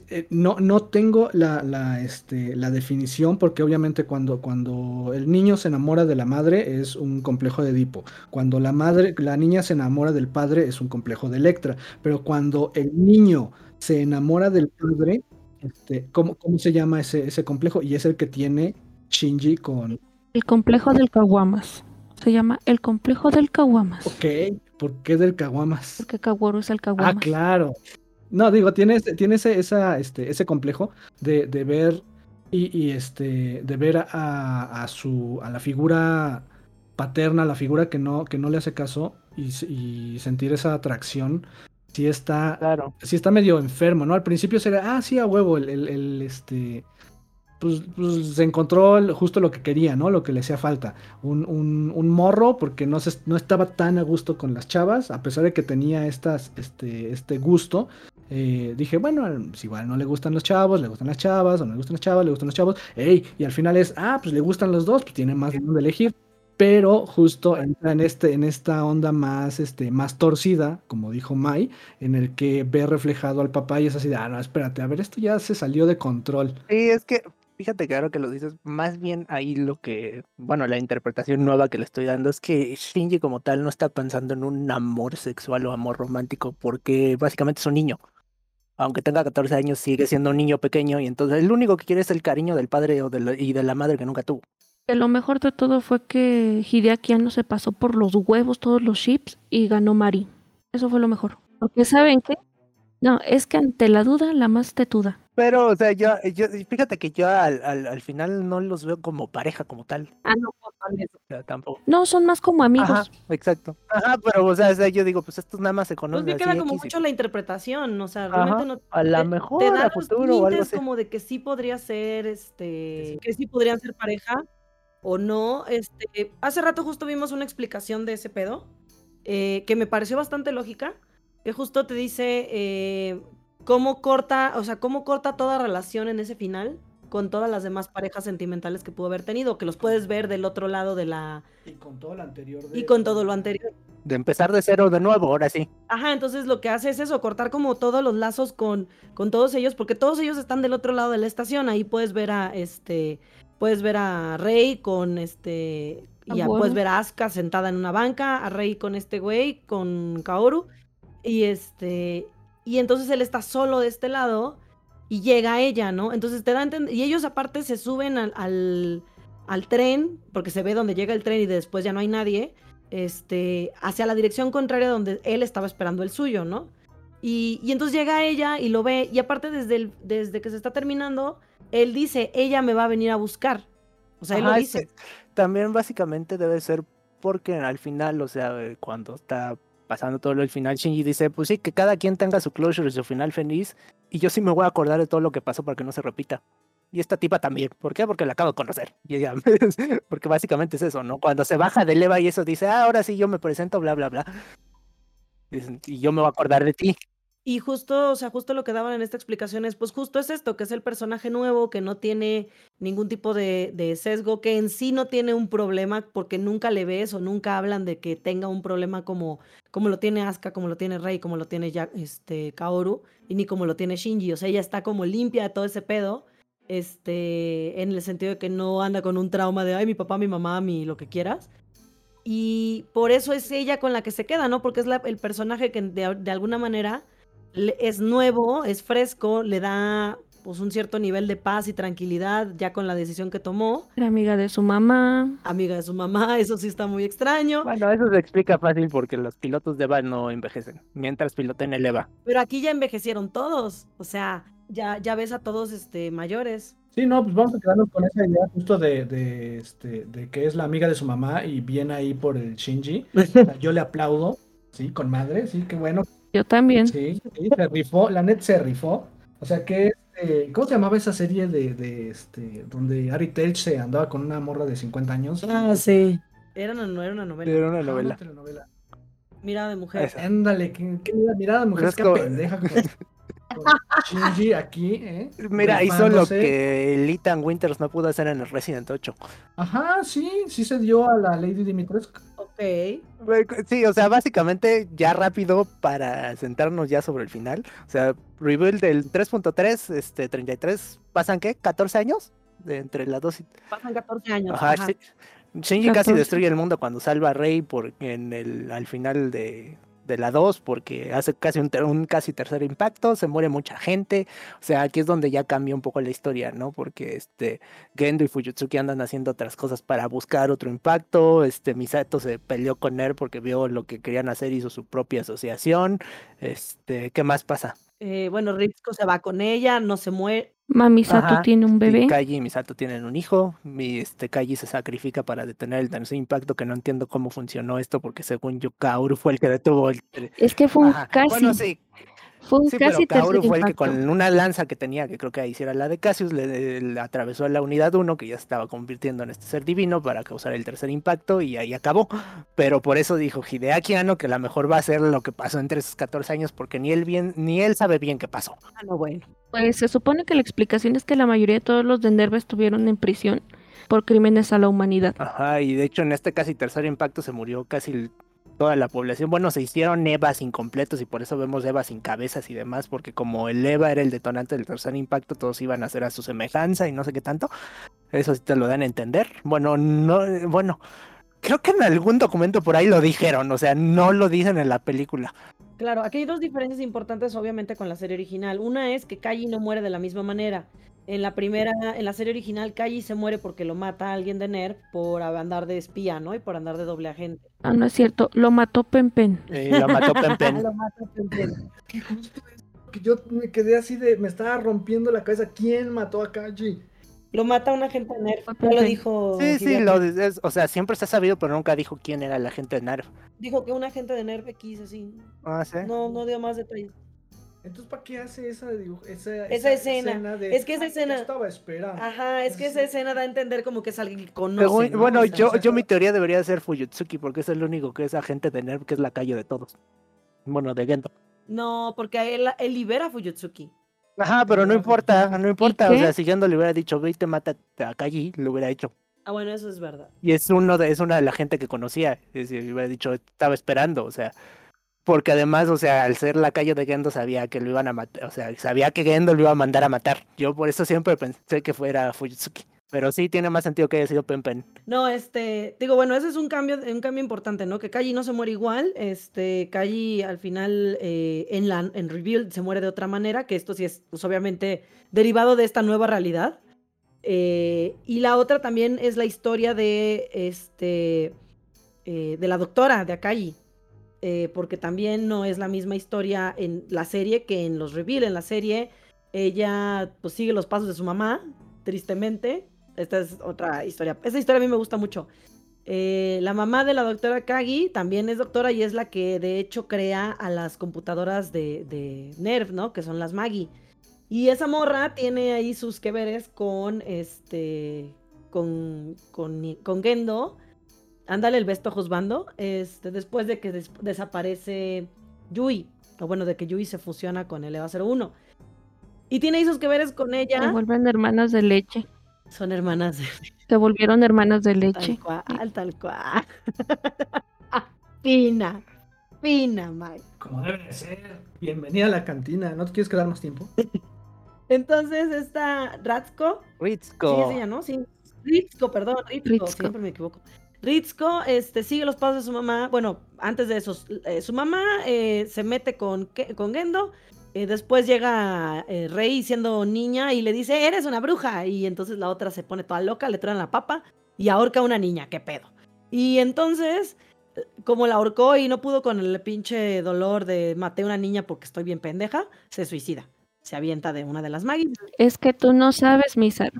eh, no, no tengo la, la, este, la definición porque obviamente cuando, cuando el niño se enamora de la madre es un complejo de Edipo, cuando la, madre, la niña se enamora del padre es un complejo de Electra, pero cuando el niño se enamora del padre, este, ¿cómo, ¿cómo se llama ese, ese complejo? Y es el que tiene Shinji con, el complejo del Caguamas. Se llama el complejo del Caguamas. Ok, ¿por qué del Caguamas? Porque Kaworu es el Caguamas. Ah, claro. No, digo, tiene, tiene ese, esa, este, ese complejo de, de ver y, y, este, de ver a, a, su, a la figura paterna, la figura que no, que no le hace caso y, y sentir esa atracción. Sí está, claro. sí está medio enfermo, ¿no? Al principio sería, ah, sí, a huevo, el, el, el este, pues, pues, se encontró justo lo que quería, ¿no? Lo que le hacía falta. Un, un, morro, porque no, se, no estaba tan a gusto con las chavas, a pesar de que tenía estas, este, este gusto. Eh, dije, bueno, pues igual no le gustan los chavos, le gustan las chavas, o no le gustan las chavas, le gustan los chavos. Ey, y al final es, ah, pues le gustan los dos, pues tiene más de dónde elegir. Pero justo entra en, este, en esta onda más, este, más torcida, como dijo Mai, en el que ve reflejado al papá y es así de, ah, no, espérate, a ver, esto ya se salió de control. Sí, es que fíjate que ahora que lo dices, más bien ahí lo que, bueno, la interpretación nueva que le estoy dando es que Shinji como tal no está pensando en un amor sexual o amor romántico porque básicamente es un niño. Aunque tenga 14 años, sigue siendo un niño pequeño y entonces el único que quiere es el cariño del padre o de la, y de la madre que nunca tuvo. Lo mejor de todo fue que Hideaki no se pasó por los huevos todos los chips y ganó Mari. Eso fue lo mejor. Porque ¿saben qué? No, es que ante la duda, la más tetuda. Pero, o sea, yo, yo fíjate que yo al, al, al final no los veo como pareja como tal. Ah, no, no, no, eso. O sea, tampoco. No, son más como amigos. Ajá, exacto. Ajá, pero, o sea, o sea, yo digo, pues estos nada más se Pues conocen me así queda como X y- mucho la interpretación, o sea, Ajá, realmente no... a la te- mejor, te a da futuro o algo así. como de que sí podría ser, este, que sí podrían ser pareja o no. Este, hace rato justo vimos una explicación de ese pedo eh, que me pareció bastante lógica, que justo te dice eh, cómo corta, o sea, cómo corta toda relación en ese final con todas las demás parejas sentimentales que pudo haber tenido, que los puedes ver del otro lado de la... Y con todo lo anterior. de- y con todo lo anterior. De empezar de cero de nuevo, ahora sí. Ajá, entonces lo que hace es eso, cortar como todos los lazos con, con todos ellos, porque todos ellos están del otro lado de la estación. Ahí puedes ver a este, puedes ver a Rey con este, y a- puedes ver a Asuka sentada en una banca, a Rey con este güey, con Kaoru, y este, y entonces él está solo de este lado y llega ella, ¿no? Entonces te da a entender, y ellos aparte se suben al, al, al tren, porque se ve donde llega el tren y después ya no hay nadie este, hacia la dirección contraria donde él estaba esperando el suyo, ¿no? Y, y entonces llega ella y lo ve, y aparte desde, el- desde que se está terminando, él dice, ella me va a venir a buscar. O sea, él lo Ajá, dice. también básicamente debe ser porque al final, o sea, cuando está pasando todo del final, Shinji dice, pues sí, que cada quien tenga su closure, su final feliz, y yo sí me voy a acordar de todo lo que pasó para que no se repita. Y esta tipa también. ¿Por qué? Porque la acabo de conocer. Y porque básicamente es eso, ¿no? Cuando se baja del Eva y eso dice, ah, ahora sí yo me presento, bla, bla, bla. Y yo me voy a acordar de ti. Y justo, o sea, justo lo que daban en esta explicación es, pues justo es esto, que es el personaje nuevo, que no tiene ningún tipo de, sesgo, que en sí no tiene un problema porque nunca le ves o nunca hablan de que tenga un problema como, como lo tiene Asuka, como lo tiene Rey, como lo tiene ya, este, Kaoru, y ni como lo tiene Shinji. O sea, ella está como limpia de todo ese pedo, este, en el sentido de que no anda con un trauma de, ay, mi papá, mi mamá, mi lo que quieras. Y por eso es ella con la que se queda, ¿no? Porque es la- el personaje que de, alguna manera es nuevo, es fresco, le da pues un cierto nivel de paz y tranquilidad ya con la decisión que tomó. Era amiga de su mamá. Amiga de su mamá, eso sí está muy extraño. Bueno, eso se explica fácil porque los pilotos de Eva no envejecen, mientras piloten el Eva. Pero aquí ya envejecieron todos. O sea, ya, ya ves a todos este, mayores. Sí, no, pues vamos a quedarnos con esa idea justo de, de, este, de que es la amiga de su mamá y viene ahí por el Shinji. O sea, yo le aplaudo, sí, con madre, sí, qué bueno. Yo también. Sí, sí, se rifó, la net se rifó. O sea que, este, ¿cómo se llamaba esa serie de, de este, donde Ari Telch se andaba con una morra de 50 años? Ah, sí. Era una, no era una novela. Era una Ah, novela. telenovela. Mirada de mujer. Ándale, qué, qué mirada, mujer, Es qué pendeja. Shinji aquí, ¿eh? Mira, hizo lo que el Ethan Winters no pudo hacer en el Resident 8. Ajá, sí, sí se dio a la Lady Dimitrescu. Ok. Sí, o sea, básicamente ya rápido para sentarnos ya sobre el final. O sea, rebuild del 3.3, este 33, ¿pasan qué? ¿14 años? De entre las dos y... Pasan 14 años. Ajá, ajá. sí. Shinji casi 14. destruye el mundo cuando salva a Rey por, en el, al final de, de la 2 porque hace casi un, casi tercer impacto, se muere mucha gente. O sea, aquí es donde ya cambia un poco la historia, ¿no? Porque este Gendo y Fujitsuki andan haciendo otras cosas para buscar otro impacto. Este Misato se peleó con él porque vio lo que querían hacer, hizo su propia asociación. Este, ¿qué más pasa? Eh, bueno, Ritsuko se va con ella, no se muere. Mami Sato Ajá, tiene un bebé. Kaji y Misato tienen un hijo. Mi, este, Kaji se sacrifica para detener el tercer impacto, que no entiendo cómo funcionó esto, porque según yo, Kaoru fue el que detuvo el. Es que fue un Ajá, casi. Bueno, sí, Fue un sí, pero Kaoru fue el que con una lanza que tenía, que creo que ahí sí era la de Cassius, le, le atravesó a la unidad 1, que ya estaba convirtiendo en este ser divino para causar el tercer impacto, y ahí acabó. Pero por eso dijo Hideaki Anno que la mejor va a ser lo que pasó entre esos 14 años, porque ni él bien, ni él sabe bien qué pasó. Ah, no, bueno. Pues se supone que la explicación es que la mayoría de todos los de Nerva estuvieron en prisión por crímenes a la humanidad. Ajá, y de hecho en este casi tercer impacto se murió casi toda la población. Bueno, se hicieron EVAs incompletos y por eso vemos EVAs sin cabezas y demás, porque como el EVA era el detonante del tercer impacto, todos iban a ser a su semejanza y no sé qué tanto. Eso sí te lo dan a entender. Bueno, no, bueno, creo que en algún documento por ahí lo dijeron, o sea, no lo dicen en la película. Claro, aquí hay dos diferencias importantes obviamente con la serie original. Una es que Kaji no muere de la misma manera. En la primera, en la serie original, Kaji se muere porque lo mata a alguien de NERV por andar de espía, ¿no? Y por andar de doble agente. Ah, no es cierto, lo mató Pen Pen. Y lo mató Pen Pen. lo Pen. Que justo es yo me quedé así de, me estaba rompiendo la cabeza. ¿Quién mató a Kaji? Lo mata un agente de Nerf. Ya lo dijo. Sí, sí, lo, es- o sea, siempre se ha sabido, pero nunca dijo quién era la gente de Nerf. Dijo que un agente de Nerf X, así. Ah, sí. No, no dio más detalles. Entonces, ¿para qué hace esa, dibujo- esa, Esa escena. de, Es que esa "Ay, te escena- estaba esperando. Ajá, es que esa Sí. escena da a entender como que es alguien que conoce. Bueno, yo, yo mi teoría debería ser Fuyutsuki, porque es el único que es agente de Nerf, que es la calle de todos. Bueno, de Gendo. No, porque él, él libera a Fuyutsuki. Ajá, pero no importa, no importa. O sea, si Gendo le hubiera dicho, ve y te mata a Kaji, lo hubiera hecho. Ah, bueno, eso es verdad. Y es uno de, es una de la gente que conocía. Es decir, hubiera dicho, estaba esperando, o sea. Porque además, o sea, al ser la calle de Gendo sabía que lo iban a matar, o sea, sabía que Gendo lo iba a mandar a matar. Yo por eso siempre pensé que fuera Fuyutsuki. Pero sí tiene más sentido que haya sido Pen Pen. No, este, digo, bueno, ese es un cambio, un cambio importante, ¿no? Que Kaji no se muere igual, este, Kaji al final eh, en la, en Reveal se muere de otra manera, que esto sí es, pues, obviamente, derivado de esta nueva realidad. Eh, y la otra también es la historia de, este, eh, de la doctora, de Akaji, eh, porque también no es la misma historia en la serie que en los Reveal. En la serie, ella, pues, sigue los pasos de su mamá, tristemente, esta es otra historia. Esta historia a mí me gusta mucho. Eh, la mamá de la doctora Kagi también es doctora y es la que de hecho crea a las computadoras de, Nerv, ¿no? Que son las Maggie. Y esa morra tiene ahí sus que veres con este. con. con, con Gendo. Ándale el besto juzgando. Este, después de que des- desaparece Yui. O bueno, de que Yui se fusiona con el EVA 01. Y tiene sus que veres con Se ella. vuelven hermanas de leche. Son hermanas de Se volvieron hermanas de leche. Tal cual, tal cual. fina, fina, Mike. Como debe de ser. Bienvenida a la cantina. ¿No te quieres quedar más tiempo? Entonces, esta Ratsko, sí Ritsuko. es ella, ¿no? Sí. Ritzko, perdón, Ritzko, Ritsuko. siempre me equivoco. Ritzko este, sigue los pasos de su mamá. Bueno, antes de eso, eh, su mamá eh, se mete con, con Gendo. eh, después llega Rey siendo niña y le dice, eres una bruja. Y entonces la otra se pone toda loca, le traen la papa y ahorca a una niña, qué pedo. Y entonces, como la ahorcó y no pudo con el pinche dolor de maté a una niña porque estoy bien pendeja, se suicida. Se avienta de una de las magis. Es que tú no sabes, Misar.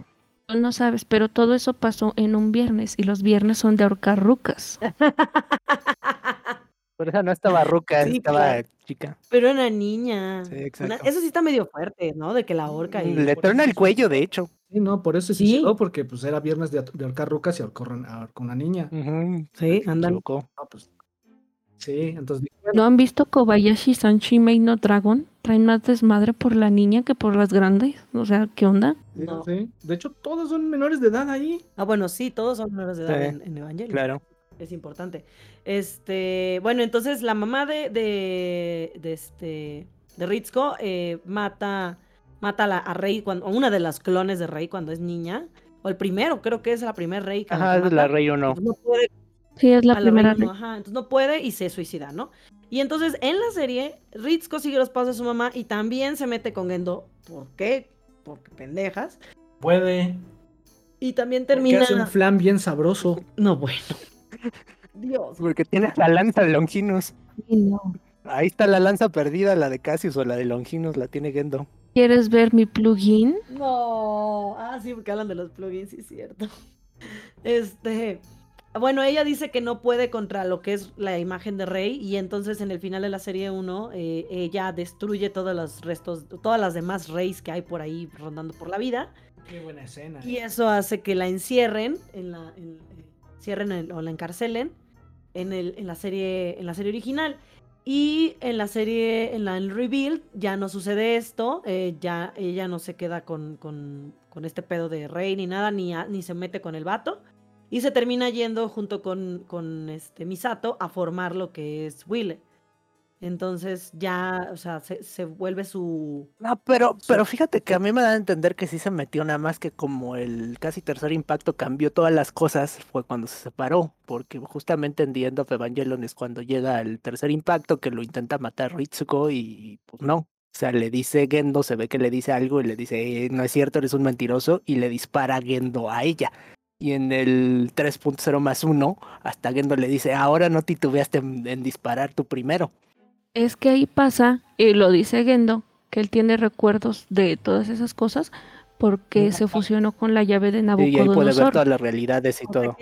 Tú no sabes, pero todo eso pasó en un viernes y los viernes son de ahorcar rucas. Por eso no estaba ruca, Sí, estaba claro. chica. Pero una niña. Sí, Una- eso sí está medio fuerte, ¿no? De que la ahorca y... Le truena el cuello, de hecho. Sí, no, por eso se Sí. suicidó, porque pues era viernes de, de ahorcar rucas y ahorcó, ahorcó una niña. Sí, andan. No, pues, sí, entonces ¿No han visto Kobayashi Sanchi no Dragon? Traen más desmadre por la niña que por las grandes. O sea, ¿qué onda? No. sí. De hecho, todos son menores de edad ahí. Ah, bueno, sí, todos son menores de edad Sí, en, en Evangelion. Claro. Es importante. Este, bueno, entonces la mamá de, de, de este, de Ritsuko eh, mata, mata a, la, a Rey, cuando, a una de las clones de Rey cuando es niña. O el primero, creo que es la primera Rey que, Ajá, es la rey o no. No puede Sí, es la a primera ajá, entonces no puede y se suicida, ¿no? Y entonces en la serie, Ritsuko sigue los pasos de su mamá y también se mete con Gendo. ¿Por qué? Porque pendejas. Puede. Y también Porque termina. hace un flan bien sabroso. No, bueno. Dios. Porque tiene la lanza de Longinus. Sí, no. Ahí está la lanza perdida, la de Cassius o la de Longinus, la tiene Gendo. ¿Quieres ver mi plugin? No. Ah, sí, porque hablan de los plugins, sí es cierto. Este. Bueno, ella dice que no puede contra lo que es la imagen de Rey y entonces en el final de la serie 1 eh, ella destruye todos los restos, todas las demás Reys que hay por ahí rondando por la vida Qué buena escena. y eso hace que la encierren, en la, en- eh, cierren el- o la encarcelen en, el, en, la serie, en la serie original. Y en la serie, en la en ya no sucede esto. eh, ya ella no se queda con, con, con este pedo de rey ni nada, ni, a- ni se mete con el vato. Y se termina yendo junto con, con este Misato a formar lo que es Wille. Entonces ya, o sea, se, se vuelve su... No, pero, pero fíjate que a mí me da a entender que sí se metió nada más que como el casi tercer impacto cambió todas las cosas, fue cuando se separó, porque justamente en The End of Evangelion es cuando llega el tercer impacto que lo intenta matar Ritsuko y pues no. O sea, le dice Gendo, se ve que le dice algo y le dice, "Eh, no es cierto, eres un mentiroso, y le dispara Gendo a ella. Y en el 3.0 más 1, hasta Gendo le dice, ahora no titubeaste en, en disparar tú primero. Es que ahí pasa, y lo dice Gendo, que él tiene recuerdos de todas esas cosas porque se fusionó con la llave de Y ahí puede ver Nabucodonosor. todas las realidades y O sea todo.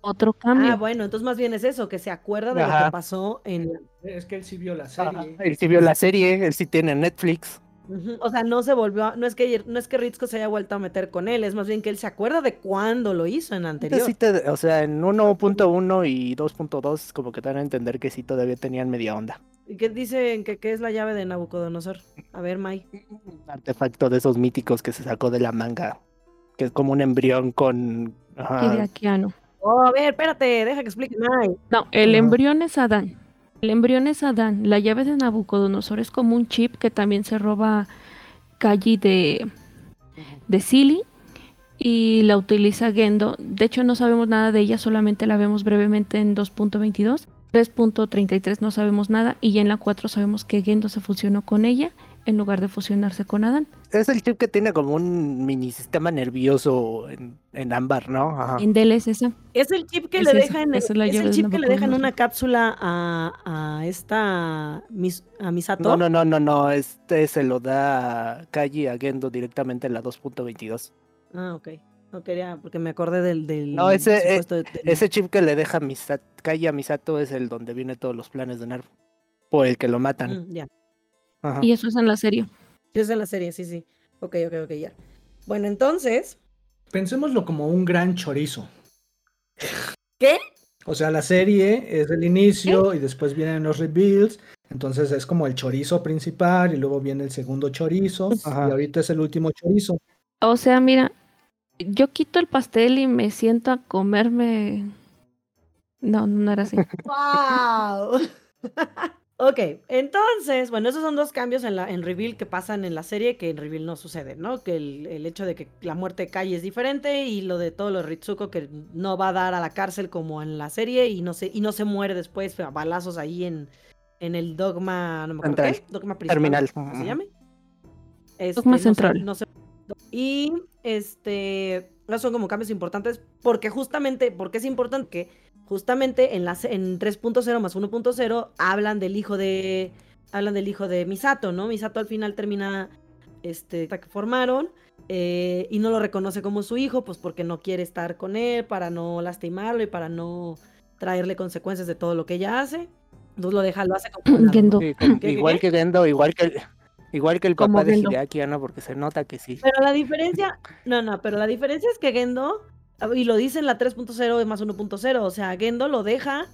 Otro cambio. Ah, bueno, entonces más bien es eso, que se acuerda de lo Ajá. que pasó en... Es que él sí vio la Ajá, serie. Él sí vio la serie, él sí tiene Netflix. O sea, no se volvió, a- no es que no es que Ritzko se haya vuelto a meter con él, es más bien que él se acuerda de cuándo lo hizo en anterior. sí te- o sea, en 1.1 y 2.2 como que te dan a entender que sí todavía tenían media onda. ¿Y qué dicen que, que es la llave de Nabucodonosor? A ver, Mai. Un artefacto de esos míticos que se sacó de la manga, que es como un embrión con... ajá. Oh, a ver, espérate, deja que explique Mai. No, el embrión es Adán. El embrión es Adán. La llave de Nabucodonosor es como un chip que también se roba Kaji de, de Silly y la utiliza Gendo. De hecho, no sabemos nada de ella, solamente la vemos brevemente en 2.22. 3.33 no sabemos nada y ya en la 4 sabemos que Gendo se fusionó con ella en lugar de fusionarse con Adán. Es el chip que tiene como un mini sistema nervioso en, en ámbar, ¿no? Ajá. En Del es esa. Es el chip que Es le esa, deja en esa es el chip que le deja en Nabucodonosor. una cápsula a, a esta Mis- a Misato. No, no, no, no, no, este se lo da Kaji a Gendo directamente en la 2.22. Ah, ok. No quería, porque me acordé del, del No, ese, eh, supuesto de- del- Ese chip que le deja Misato, Kaji a Misato es el donde viene todos los planes de Nerf. Por el que lo matan. Mm, ya. Ajá. Y eso es en la serie. Sí, es en la serie, sí, sí. Ok, ok, ok, ya. Bueno, entonces, Pensémoslo como un gran chorizo. ¿Qué? O sea, la serie es el inicio y después vienen los reveals. Entonces es como el chorizo principal y luego viene el segundo chorizo. Ajá. Y ahorita es el último chorizo. O sea, mira, yo quito el pastel y me siento a comerme. No, no era así. ¡Wow! ok, entonces, bueno, esos son dos cambios en la en Reveal que pasan en la serie que en Reveal no sucede, ¿no? Que el, el hecho de que la muerte de Kai es diferente y lo de todo lo de Ritsuko que no va a dar a la cárcel como en la serie y no se, y no se muere después a balazos ahí en, en el dogma, no me acuerdo Central. qué, dogma principal, Terminal. ¿cómo se llame? Este, Dogma no se- central. no se- y este, esos son como cambios importantes porque justamente, porque es importante que justamente en, la, se- en 3.0 más 1.0 hablan del hijo de, hablan del hijo de Misato, ¿no? Misato al final termina, este, que formaron eh, y no lo reconoce como su hijo, pues porque no quiere estar con él, para no lastimarlo y para no traerle consecuencias de todo lo que ella hace. Entonces lo deja, lo hace como... Gendo. Sí, como- ¿Qué, qué, igual qué? que Gendo, igual que el, igual que el Como papá de Gendo. Hideaki Anno, porque se nota que sí. Pero la diferencia, no, no, pero la diferencia es que Gendo, y lo dice en la 3.0 más 1.0, o sea, Gendo lo deja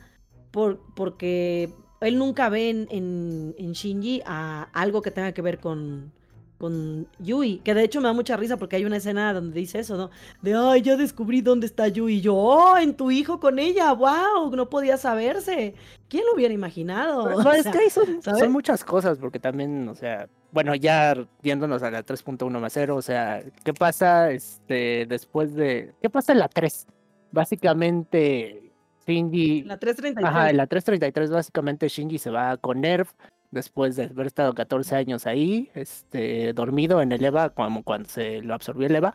por, porque él nunca ve en, en, en Shinji a algo que tenga que ver con, con Yui, que de hecho me da mucha risa porque hay una escena donde dice eso, ¿no? De, ay, ya descubrí dónde está Yui, y yo, oh, en tu hijo con ella, wow, no podía saberse. ¿Quién lo hubiera imaginado? O no, es sea, que son muchas cosas, porque también, o sea, bueno, ya yéndonos a la 3.1 más 0, o sea, ¿qué pasa este después de. ¿Qué pasa en la 3? Básicamente, Shinji. La 333. Ajá, en la 333, básicamente Shinji se va con Nerf después de haber estado 14 años ahí, este, dormido en el EVA, como cuando se lo absorbió el EVA.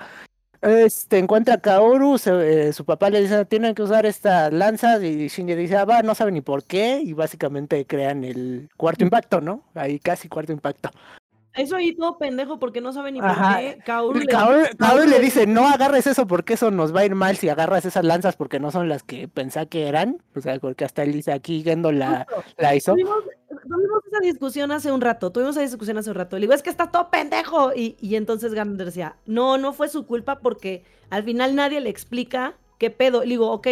Este, encuentra a Kaoru, se- eh, su papá le dice, tienen que usar estas lanzas, y Shinji dice, ah, va, no sabe ni por qué, y básicamente crean el cuarto impacto, ¿no? Ahí casi cuarto impacto. Eso ahí todo pendejo porque no sabe ni por qué. Kaoru le- Kaoru, dice, no agarres eso porque eso nos va a ir mal si agarras esas lanzas porque no son las que pensá que eran. O sea, porque hasta él dice aquí Gendo la, la hizo. Tuvimos, tuvimos esa discusión hace un rato, tuvimos esa discusión hace un rato. Le digo, es que está todo pendejo. Y, y entonces Gander decía, no, no fue su culpa porque al final nadie le explica qué pedo. Le digo, ok,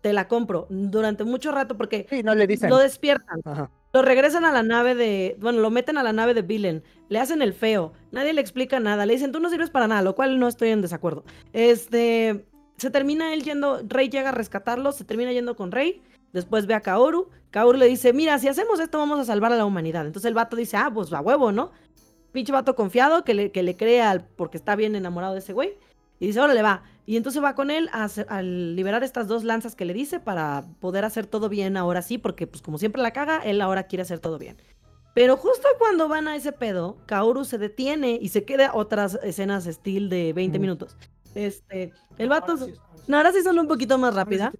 te la compro durante mucho rato porque Sí, no le dicen. lo despiertan. Ajá. Lo regresan a la nave de. Bueno, lo meten a la nave de Villain. Le hacen el feo. Nadie le explica nada. Le dicen, tú no sirves para nada, lo cual no estoy en desacuerdo. Este. Se termina él yendo. Rey llega a rescatarlo. Se termina yendo con Rey. Después ve a Kaoru. Kaoru le dice, mira, si hacemos esto, vamos a salvar a la humanidad. Entonces el vato dice, ah, pues a huevo, ¿no? Pinche vato confiado que le, que le cree al. Porque está bien enamorado de ese güey. Y dice, órale, va. Y entonces va con él a, hacer- a liberar estas dos lanzas que le dice para poder hacer todo bien ahora sí, porque pues como siempre la caga, él ahora quiere hacer todo bien. Pero justo cuando van a ese pedo, Kaoru se detiene y se queda otras escenas estilo de 20 Ujú. minutos. Este, el vato... Ahora sí, ahora sí. No, ahora sí son un poquito más rápida.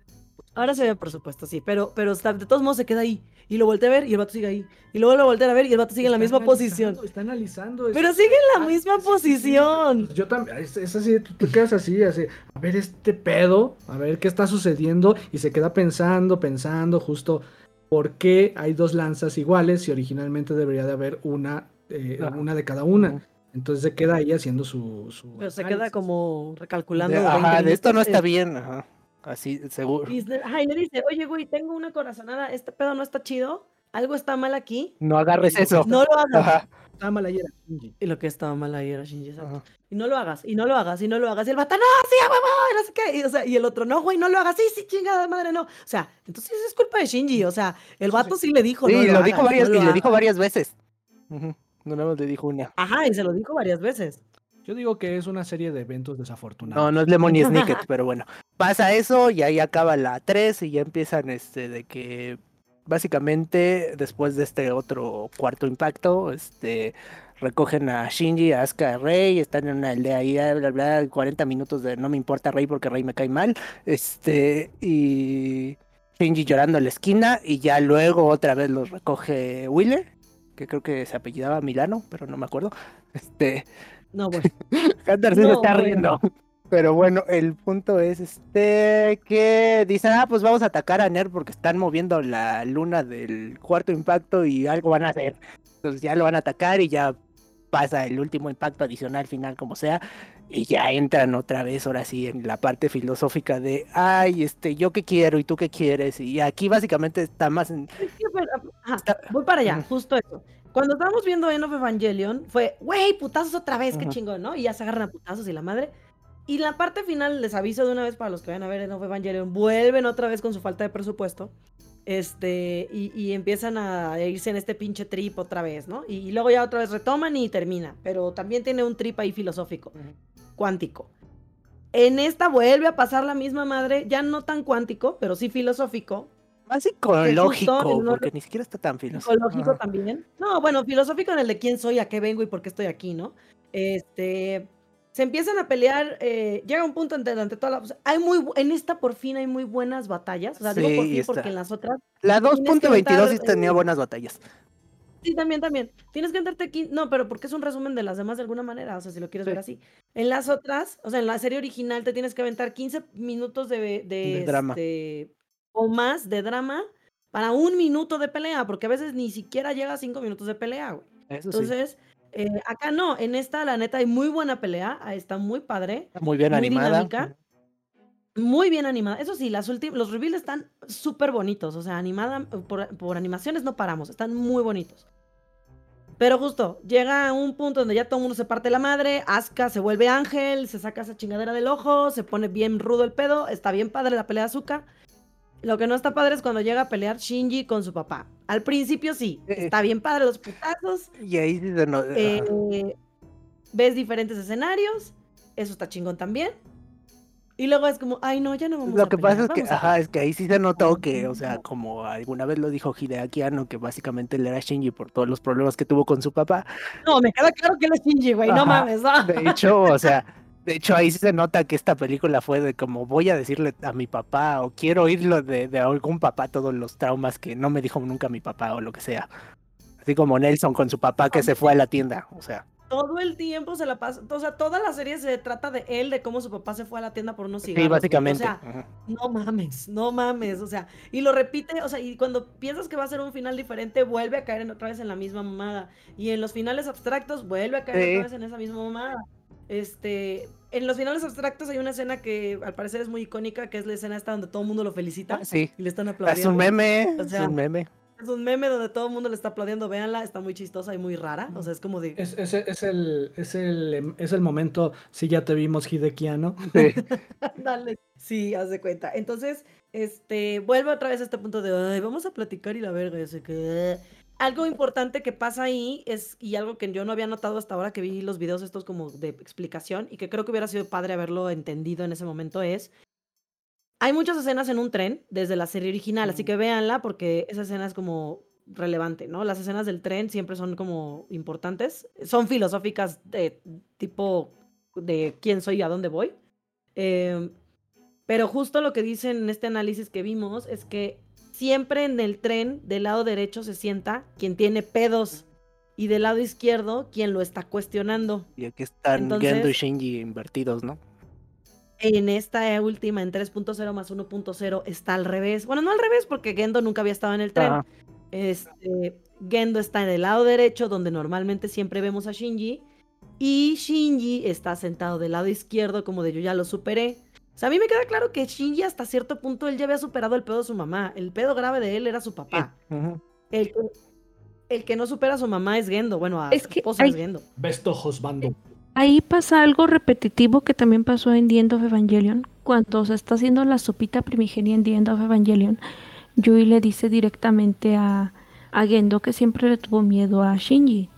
Ahora se ve, por supuesto, sí, pero, pero está- de todos modos se queda ahí. Y lo voltea a ver y el vato sigue ahí. Y luego lo voltea a ver y el vato sigue en la misma posición. Está analizando. es- Pero sigue en la Ah, misma sí, sí, sí. posición. Yo también, es, es así, tú te quedas así, así, a ver este pedo, a ver qué está sucediendo, y se queda pensando, pensando, justo por qué hay dos lanzas iguales si originalmente debería de haber una, eh, una de cada una. Entonces se queda ahí haciendo su... su Pero se queda como recalculando. De, 20 ajá, de esto no está bien. Ajá. Así, seguro. Y, le- ajá, y le dice, oye, güey, tengo una corazonada, este pedo no está chido, algo está mal aquí, No agarres eso. no lo hagas. Ajá. Está mal ayer, Shinji. Y lo que estaba mal ahí era Shinji, exacto. Y no lo hagas, y no lo hagas, y no lo hagas. Y el vato, no, sí, a huevo, y no sé qué. Y, o sea, y el otro, no, güey, no lo hagas, sí, sí, chingada madre, no. O sea, entonces es culpa de Shinji. O sea, el vato sí le dijo, Sí, no lo, lo dijo hagas, varias, no y lo le dijo varias veces. No nada más le dijo una. Ajá, y se lo dijo varias veces. Yo digo que es una serie de eventos desafortunados. No, no es Lemon ni Snicket, pero bueno. Pasa eso y ahí acaba la 3 y ya empiezan este de que básicamente después de este otro cuarto impacto, este recogen a Shinji, a Asuka, a Rey, están en una aldea ahí, bla, bla, bla, 40 minutos de no me importa Rey porque Rey me cae mal, este y Shinji llorando en la esquina y ya luego otra vez los recoge Wheeler, que creo que se apellidaba Milano, pero no me acuerdo. Este, No, bueno. Hunter sí se está bueno. riendo. Pero bueno, el punto es este que dicen, ah, pues vamos a atacar a Ner porque están moviendo la luna del cuarto impacto y algo van a hacer. Entonces ya lo van a atacar y ya pasa el último impacto adicional final como sea y ya entran otra vez ahora sí en la parte filosófica de, ay, este, yo qué quiero y tú qué quieres y aquí básicamente está más en... Es que, pero, ajá, Está- voy para allá, justo eso. Cuando estábamos viendo End of Evangelion, fue, güey, putazos otra vez, qué Ujú. chingón, ¿no? Y ya se agarran a putazos y la madre. Y la parte final, les aviso de una vez para los que vayan a ver End of Evangelion, vuelven otra vez con su falta de presupuesto. Este, y, y empiezan a irse en este pinche trip otra vez, ¿no? Y, y luego ya otra vez retoman y termina. Pero también tiene un trip ahí filosófico, cuántico. En esta vuelve a pasar la misma madre, ya no tan cuántico, pero sí filosófico, Más psicológico, justo porque ni siquiera está tan filosófico. Psicológico también. No, bueno, filosófico en el de quién soy, a qué vengo y por qué estoy aquí, ¿no? Este. Se empiezan a pelear. eh, llega un punto ante, ante toda la. o sea, hay muy, en esta por fin hay muy buenas batallas. O sea, digo por fin porque en las otras. La tienes que 2.22 sí tenía eh, buenas batallas. Sí, también, también. Tienes que entrarte aquí. No, pero porque es un resumen de las demás de alguna manera. O sea, si lo quieres Sí. ver así. En las otras, o sea, en la serie original te tienes que aventar 15 minutos de, de, De drama. este, o más de drama para un minuto de pelea. Porque a veces ni siquiera llega a 5 minutos de pelea, güey. Eso sí. Entonces, eh, acá no, en esta la neta hay muy buena pelea, está muy padre, Muy bien muy animada. dinámica. muy bien animada. Eso sí, las los reveals están súper bonitos, o sea, animada, por, por animaciones no paramos, están muy bonitos. Pero justo, llega un punto donde ya todo el mundo se parte la madre, Asuka se vuelve ángel, se saca esa chingadera del ojo, se pone bien rudo el pedo, está bien padre la pelea de Asuka. Lo que no está padre es cuando llega a pelear Shinji con su papá. Al principio sí, está bien padre los putazos, Y ahí sí se ajá. eh, ves diferentes escenarios, eso está chingón también. Y luego es como, ay no, ya no vamos Lo a que pelear, pasa es que, ajá, es que ahí sí se notó que, o sea, como alguna vez lo dijo Hideaki Anno, que básicamente él era Shinji por todos los problemas que tuvo con su papá. No, me queda claro que él es Shinji, güey, no mames. ¿no? De hecho, o sea, de hecho ahí sí se nota que esta película fue de como voy a decirle a mi papá o quiero oírlo de, de algún papá todos los traumas que no me dijo nunca mi papá o lo que sea. Así como Nelson con su papá que se fue a la tienda, o sea. Todo el tiempo se la pasa, o sea, toda la serie se trata de él, de cómo su papá se fue a la tienda por unos cigarros. Sí, básicamente. O sea, ajá. no mames, no mames, o sea, y lo repite, o sea, y cuando piensas que va a ser un final diferente, vuelve a caer en, otra vez en la misma mamada. Y en los finales abstractos, vuelve a caer Sí. otra vez en esa misma mamada. Este, en los finales abstractos hay una escena que al parecer es muy icónica, que es la escena esta donde todo el mundo lo felicita Ah, sí, y le están es aplaudiendo. un meme, O es sea, un meme. Es un meme donde todo el mundo le está aplaudiendo, véanla, está muy chistosa y muy rara, o sea, es como de... Es, es, es el, es, el, es el momento, si ya te vimos, Hidekiano. Sí. Dale. Sí, haz de cuenta. Entonces, este, vuelve otra vez a este punto de, "Ay, vamos a platicar y la verga, y así que... Algo importante que pasa ahí es, y algo que yo no había notado hasta ahora que vi los videos estos como de explicación, y que creo que hubiera sido padre haberlo entendido en ese momento, es, hay muchas escenas en un tren desde la serie original, así que véanla porque esa escena es como relevante, ¿no? Las escenas del tren siempre son como importantes, son filosóficas de tipo de quién soy y a dónde voy. Em, Pero justo lo que dicen en este análisis que vimos es que siempre en el tren del lado derecho se sienta quien tiene pedos y del lado izquierdo quien lo está cuestionando. Y aquí están Entonces- Gendo y Shinji invertidos, ¿no? En esta última, en 3.0 más 1.0, está al revés. Bueno, no al revés, porque Gendo nunca había estado en el tren. Ajá. Este, Gendo está en el lado derecho, donde normalmente siempre vemos a Shinji. Y Shinji está sentado del lado izquierdo, como de yo ya lo superé. Sea, a mí me queda claro que Shinji hasta cierto punto él ya había superado el pedo de su mamá. El pedo grave de él era su papá. El que, el que no supera a su mamá es Gendo. Bueno, a Es su que esposa hay- es Gendo. Besto Josbando. Ahí pasa algo repetitivo que también pasó en The End of Evangelion. Cuando se está haciendo la sopita primigenia en The End of Evangelion, Yui le dice directamente a, a Gendo que siempre le tuvo miedo a Shinji.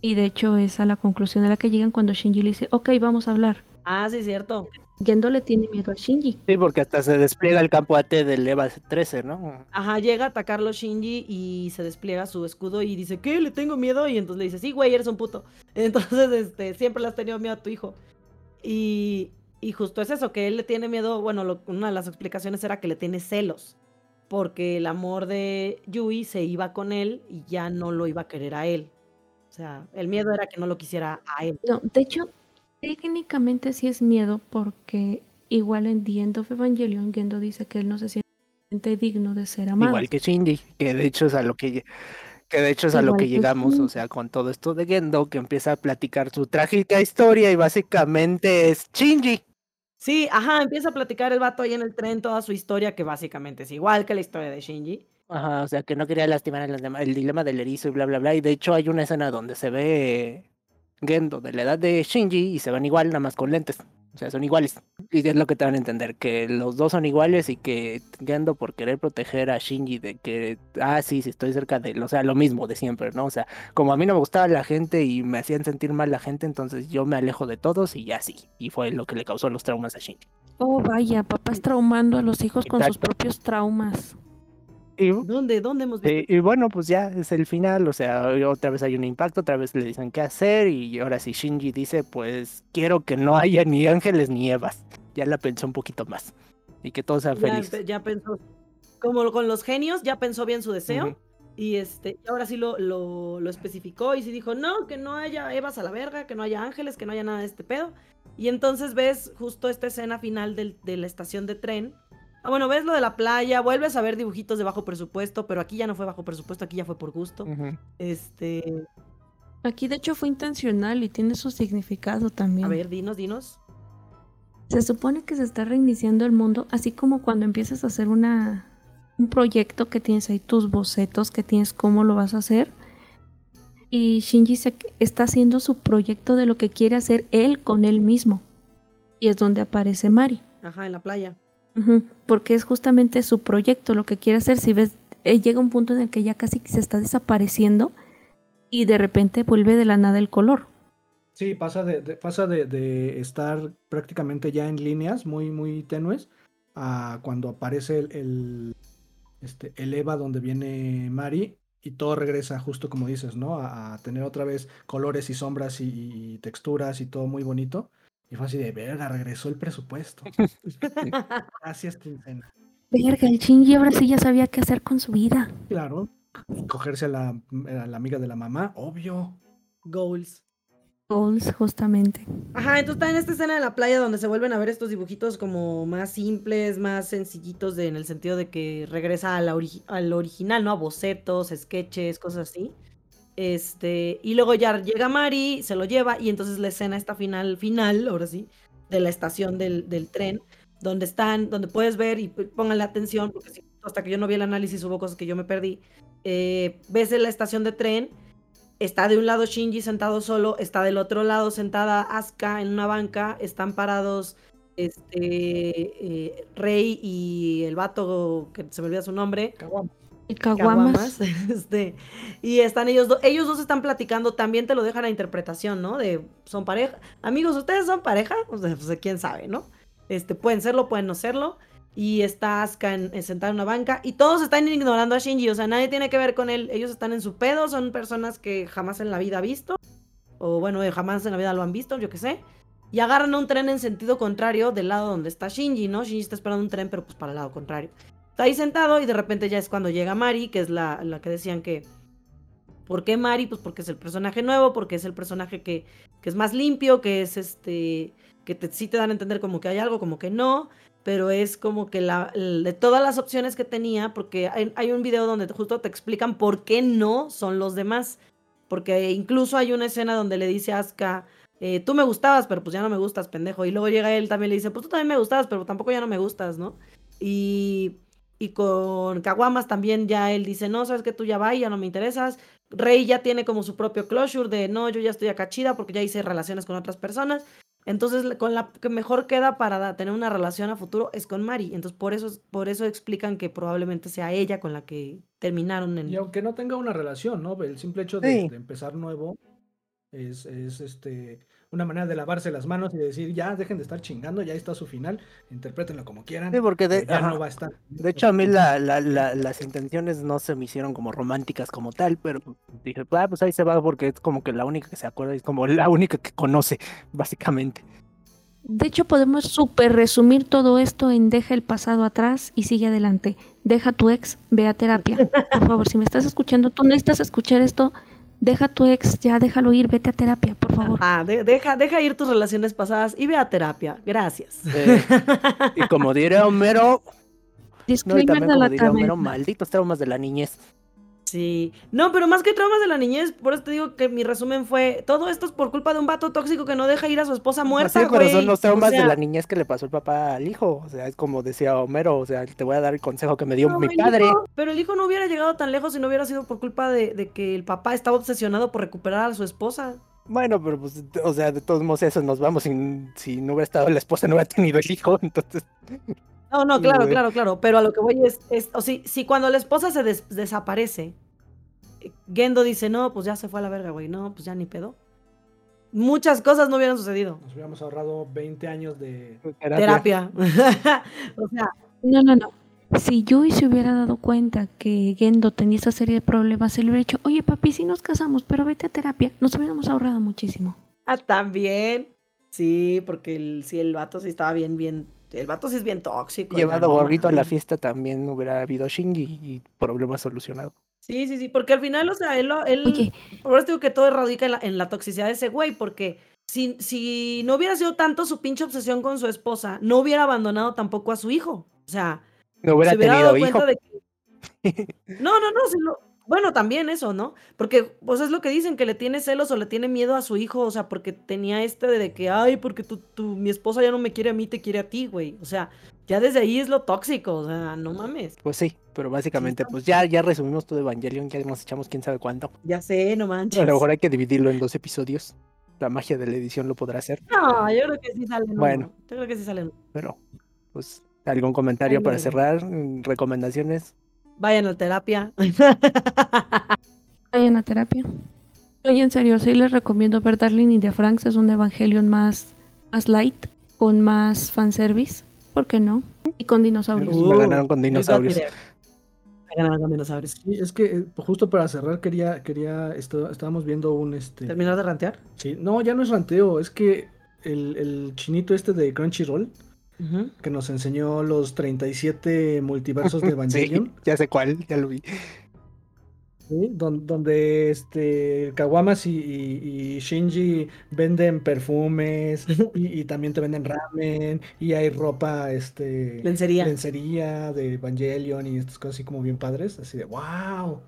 Y de hecho es a la conclusión a la que llegan cuando Shinji le dice, ok, vamos a hablar. Ah, sí, cierto. Gendo le tiene miedo a Shinji. Sí, porque hasta se despliega el campo AT del EVA 13, ¿no? Ajá, llega a atacarlo Shinji y se despliega su escudo y dice, ¿qué? ¿Le tengo miedo? Y entonces le dice, sí, güey, eres un puto. Entonces, este, siempre le has tenido miedo a tu hijo. Y, y justo es eso, que él le tiene miedo, bueno, lo- una de las explicaciones era que le tiene celos, porque el amor de Yui se iba con él y ya no lo iba a querer a él. O sea, el miedo era que no lo quisiera a él. No, de hecho, técnicamente sí es miedo porque igual en The End of Evangelion Gendo dice que él no se siente digno de ser amado. Igual que Shinji, que de hecho es a lo que que de hecho es a lo que que llegamos, o sea, con todo esto de Gendo, que empieza a platicar su trágica historia y básicamente es Shinji. Sí, ajá, empieza a platicar el vato ahí en el tren toda su historia, que básicamente es igual que la historia de Shinji. Ajá, o sea, que no quería lastimar a los demás, el dilema del erizo y bla, bla, bla. Y de hecho hay una escena donde se ve Gendo de la edad de Shinji y se ven igual, nada más con lentes. O sea, son iguales. Y es lo que te van a entender, que los dos son iguales y que Gendo por querer proteger a Shinji de que, ah, sí, sí, estoy cerca de él. O sea, lo mismo de siempre, ¿no? O sea, como a mí no me gustaba la gente y me hacían sentir mal la gente, entonces yo me alejo de todos y ya sí. Y fue lo que le causó los traumas a Shinji. Oh, vaya, papás traumando a los hijos con sus propios traumas. Y ¿Dónde? ¿Dónde hemos visto? Sí, y bueno, pues ya es el final, o sea, otra vez hay un impacto, otra vez le dicen qué hacer y ahora sí Shinji dice, pues quiero que no haya ni ángeles ni evas. Ya la pensó un poquito más y que todos sean Ya, felices. empe- ya pensó, como con los genios, ya pensó bien su deseo. Ujú. Y este, y ahora sí lo, lo, lo especificó y sí dijo, no, que no haya Evas a la verga, que no haya ángeles, que no haya nada de este pedo. Y entonces ves justo esta escena final del- de la estación de tren. Ah, bueno, ves lo de la playa, vuelves a ver dibujitos de bajo presupuesto, pero aquí ya no fue bajo presupuesto, aquí ya fue por gusto. Este, Aquí de hecho fue intencional y tiene su significado también. a ver, dinos, dinos. Se supone que se está reiniciando el mundo, así como cuando empiezas a hacer una un proyecto que tienes ahí tus bocetos, que tienes cómo lo vas a hacer. Y Shinji se- está haciendo su proyecto de lo que quiere hacer él con él mismo. Y es donde aparece Mari. Ajá, en la playa. Porque es justamente su proyecto, lo que quiere hacer. Si ves, eh, llega un punto en el que ya casi se está desapareciendo y de repente vuelve de la nada el color. Sí, pasa de, pasa de, estar prácticamente ya en líneas muy, muy tenues a cuando aparece el, este, el EVA donde viene Mari y todo regresa justo como dices, ¿no? A, tener otra vez colores y sombras y texturas y todo muy bonito. Y fue así de, verga, regresó el presupuesto. Gracias, quincena. Verga, el Shinji ahora sí ya sabía qué hacer con su vida. Claro, cogerse a la, a la amiga de la mamá, obvio. Goals. Goals, justamente. Ajá, entonces está en esta escena de la playa donde se vuelven a ver estos dibujitos como más simples, más sencillitos de- en el sentido de que regresa a la origi- al original, ¿no? A bocetos, sketches, cosas así. Este, y luego ya llega Mari, se lo lleva y entonces la escena está final, final, ahora sí, de la estación del, del tren, donde están, donde puedes ver y pónganle atención, porque si- hasta que yo no vi el análisis hubo cosas que yo me perdí. Eh, ves en la estación de tren Está de un lado Shinji sentado solo, está del otro lado sentada Asuka en una banca, están parados este eh, Rey y el vato que se me olvida su nombre, Este, y están ellos dos, ellos dos están platicando, también te lo dejan a interpretación, ¿no? De son pareja, amigos, ustedes son pareja, o sea, pues quién sabe, ¿no? Este, pueden serlo, pueden no serlo. Y está Asuka en- en- sentada en una banca. Y todos están ignorando a Shinji. O sea, nadie tiene que ver con él. Ellos están en su pedo. Son personas que jamás en la vida ha visto. O bueno, eh, jamás en la vida lo han visto, yo qué sé. y agarran un tren en sentido contrario del lado donde está Shinji, ¿no? Shinji está esperando un tren, pero pues para el lado contrario. Está ahí sentado y de repente ya es cuando llega Mari, que es la, la que decían que... ¿Por qué Mari? Pues porque es el personaje nuevo, porque es el personaje que, que es más limpio, que es este... que te, sí te dan a entender como que hay algo, como que no, pero es como que la, de todas las opciones que tenía, porque hay, un video donde justo te explican por qué no son los demás. Porque incluso hay una escena donde le dice a Asuka, eh, tú me gustabas, pero pues ya no me gustas, pendejo. Y luego llega él también le dice, pues tú también me gustabas, pero tampoco ya no me gustas, ¿no? Y, y con Kawamas también ya él dice, no, sabes que tú ya vas, ya no me interesas. Rey ya tiene como su propio closure de, no, yo ya estoy acá chida porque ya hice relaciones con otras personas. Entonces, con la que mejor queda para tener una relación a futuro es con Mari. Entonces, por eso, por eso explican que probablemente sea ella con la que terminaron en. Y aunque no tenga una relación, ¿no? El simple hecho de, de empezar nuevo es, es este una manera de lavarse las manos y de decir, ya dejen de estar chingando, ya está su final, interprétenlo como quieran. Sí, porque de, ya no va a estar. De hecho, a mí la, la, la, las intenciones no se me hicieron como románticas como tal, pero dije, ah, pues ahí se va porque es como que la única que se acuerda, es como la única que conoce, básicamente. De hecho, podemos súper resumir todo esto en deja el pasado atrás y sigue adelante. Deja tu ex, ve a terapia. Por favor, si me estás escuchando, tú necesitas escuchar esto, deja tu ex, ya déjalo ir, vete a terapia, por favor. Ah, de, deja, deja ir tus relaciones pasadas y ve a terapia. Gracias. Eh, y como diría Homero, no, y también como diría Homero, malditos traumas de la niñez. Sí. No, pero más que traumas de la niñez, por eso te digo que mi resumen fue, todo esto es por culpa de un vato tóxico que no deja ir a su esposa muerta, pero son los traumas O sea, de la niñez que le pasó el papá al hijo. O sea, es como decía Homero, o sea, te voy a dar el consejo que me dio no, mi padre. hijo- pero el hijo no hubiera llegado tan lejos si no hubiera sido por culpa de, de que el papá estaba obsesionado por recuperar a su esposa. Bueno, pero pues, o sea, de todos modos, eso nos vamos. Si, si no hubiera estado la esposa, no hubiera tenido el hijo. Entonces, No, no, claro, claro, claro. Pero a lo que voy es, es o si, si cuando la esposa se des- desaparece, Gendo dice, no, pues ya se fue a la verga, güey. No, pues ya ni pedo. Muchas cosas no hubieran sucedido. Nos hubiéramos ahorrado 20 años de. Terapia. o sea, No, no, no. Si Yui se hubiera dado cuenta que Gendo tenía esa serie de problemas, se le hubiera dicho, oye papi, si nos casamos, pero vete a terapia. Nos hubiéramos ahorrado muchísimo. ah, también. Sí, porque el, sí, el vato sí estaba bien, bien. El vato sí es bien tóxico. Llevado gorrito a la fiesta también hubiera habido Shinji y problema solucionado. Sí, sí, sí, porque al final, o sea, él, lo- él por eso digo que todo radica en la, en la toxicidad de ese güey, porque si, si no hubiera sido tanto su pinche obsesión con su esposa, no hubiera abandonado tampoco a su hijo. O sea, No hubiera se hubiera tenido dado hijo. cuenta de que... No, no, no, sí lo- bueno, también eso, ¿no? Porque, pues es lo que dicen, que le tiene celos o le tiene miedo a su hijo, o sea, porque tenía este de que, ay, porque tu, tu- mi esposa ya no me quiere a mí, te quiere a ti, güey. O sea, ya desde ahí es lo tóxico, o sea, no mames. Pues sí, pero básicamente, pues ya, ya resumimos todo Evangelion, ya nos echamos quién sabe cuánto. Ya sé, no manches. A lo mejor hay que dividirlo en dos episodios. La magia de la edición lo podrá hacer. No, yo creo que sí sale. Bueno. Yo creo que sí sale. Pero, pues, ¿algún comentario para cerrar? Mm, ¿Recomendaciones? Vayan a terapia. vayan a terapia. Oye, en serio, sí les recomiendo ver Darling in the Franks. Es un Evangelion más, más light, con más fanservice. ¿Por qué no? Y con dinosaurios. Me ganaron con dinosaurios. Me ganaron con dinosaurios. Sí, es que eh, justo para cerrar quería, quería, esto, estábamos viendo un este. ¿Terminar de rantear? Sí, no, ya no es ranteo, es que el, el chinito este de Crunchyroll, Que nos enseñó los 37 multiversos de Sí, Evangelion, ya sé cuál, ya lo vi. ¿sí? Don- donde este Kawamas y, y- y Shinji venden perfumes y, y también te venden ramen y hay ropa, este, Lencería. lencería de Evangelion y estas cosas así como bien padres, así de wow.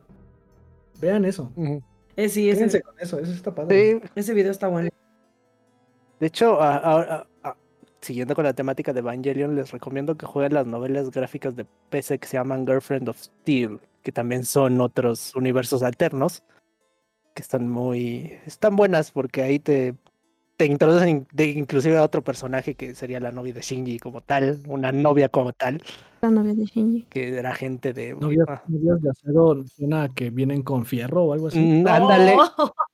Vean eso. Ujú. Eh, sí, ese, con eso, eso está padre. Sí, ese video está bueno. De hecho, a- a- a- siguiendo con la temática de Evangelion, les recomiendo que jueguen las novelas gráficas de PC que se llaman Girlfriend of Steel, que también son otros universos alternos, que están muy... están buenas porque ahí te, te introducen in- de- inclusive a otro personaje que sería la novia de Shinji como tal, una novia como tal, La novia de Shinji. que era gente de... Novias, ah, novias de acero suena a que vienen con fierro o algo así. mm, ándale, Oh,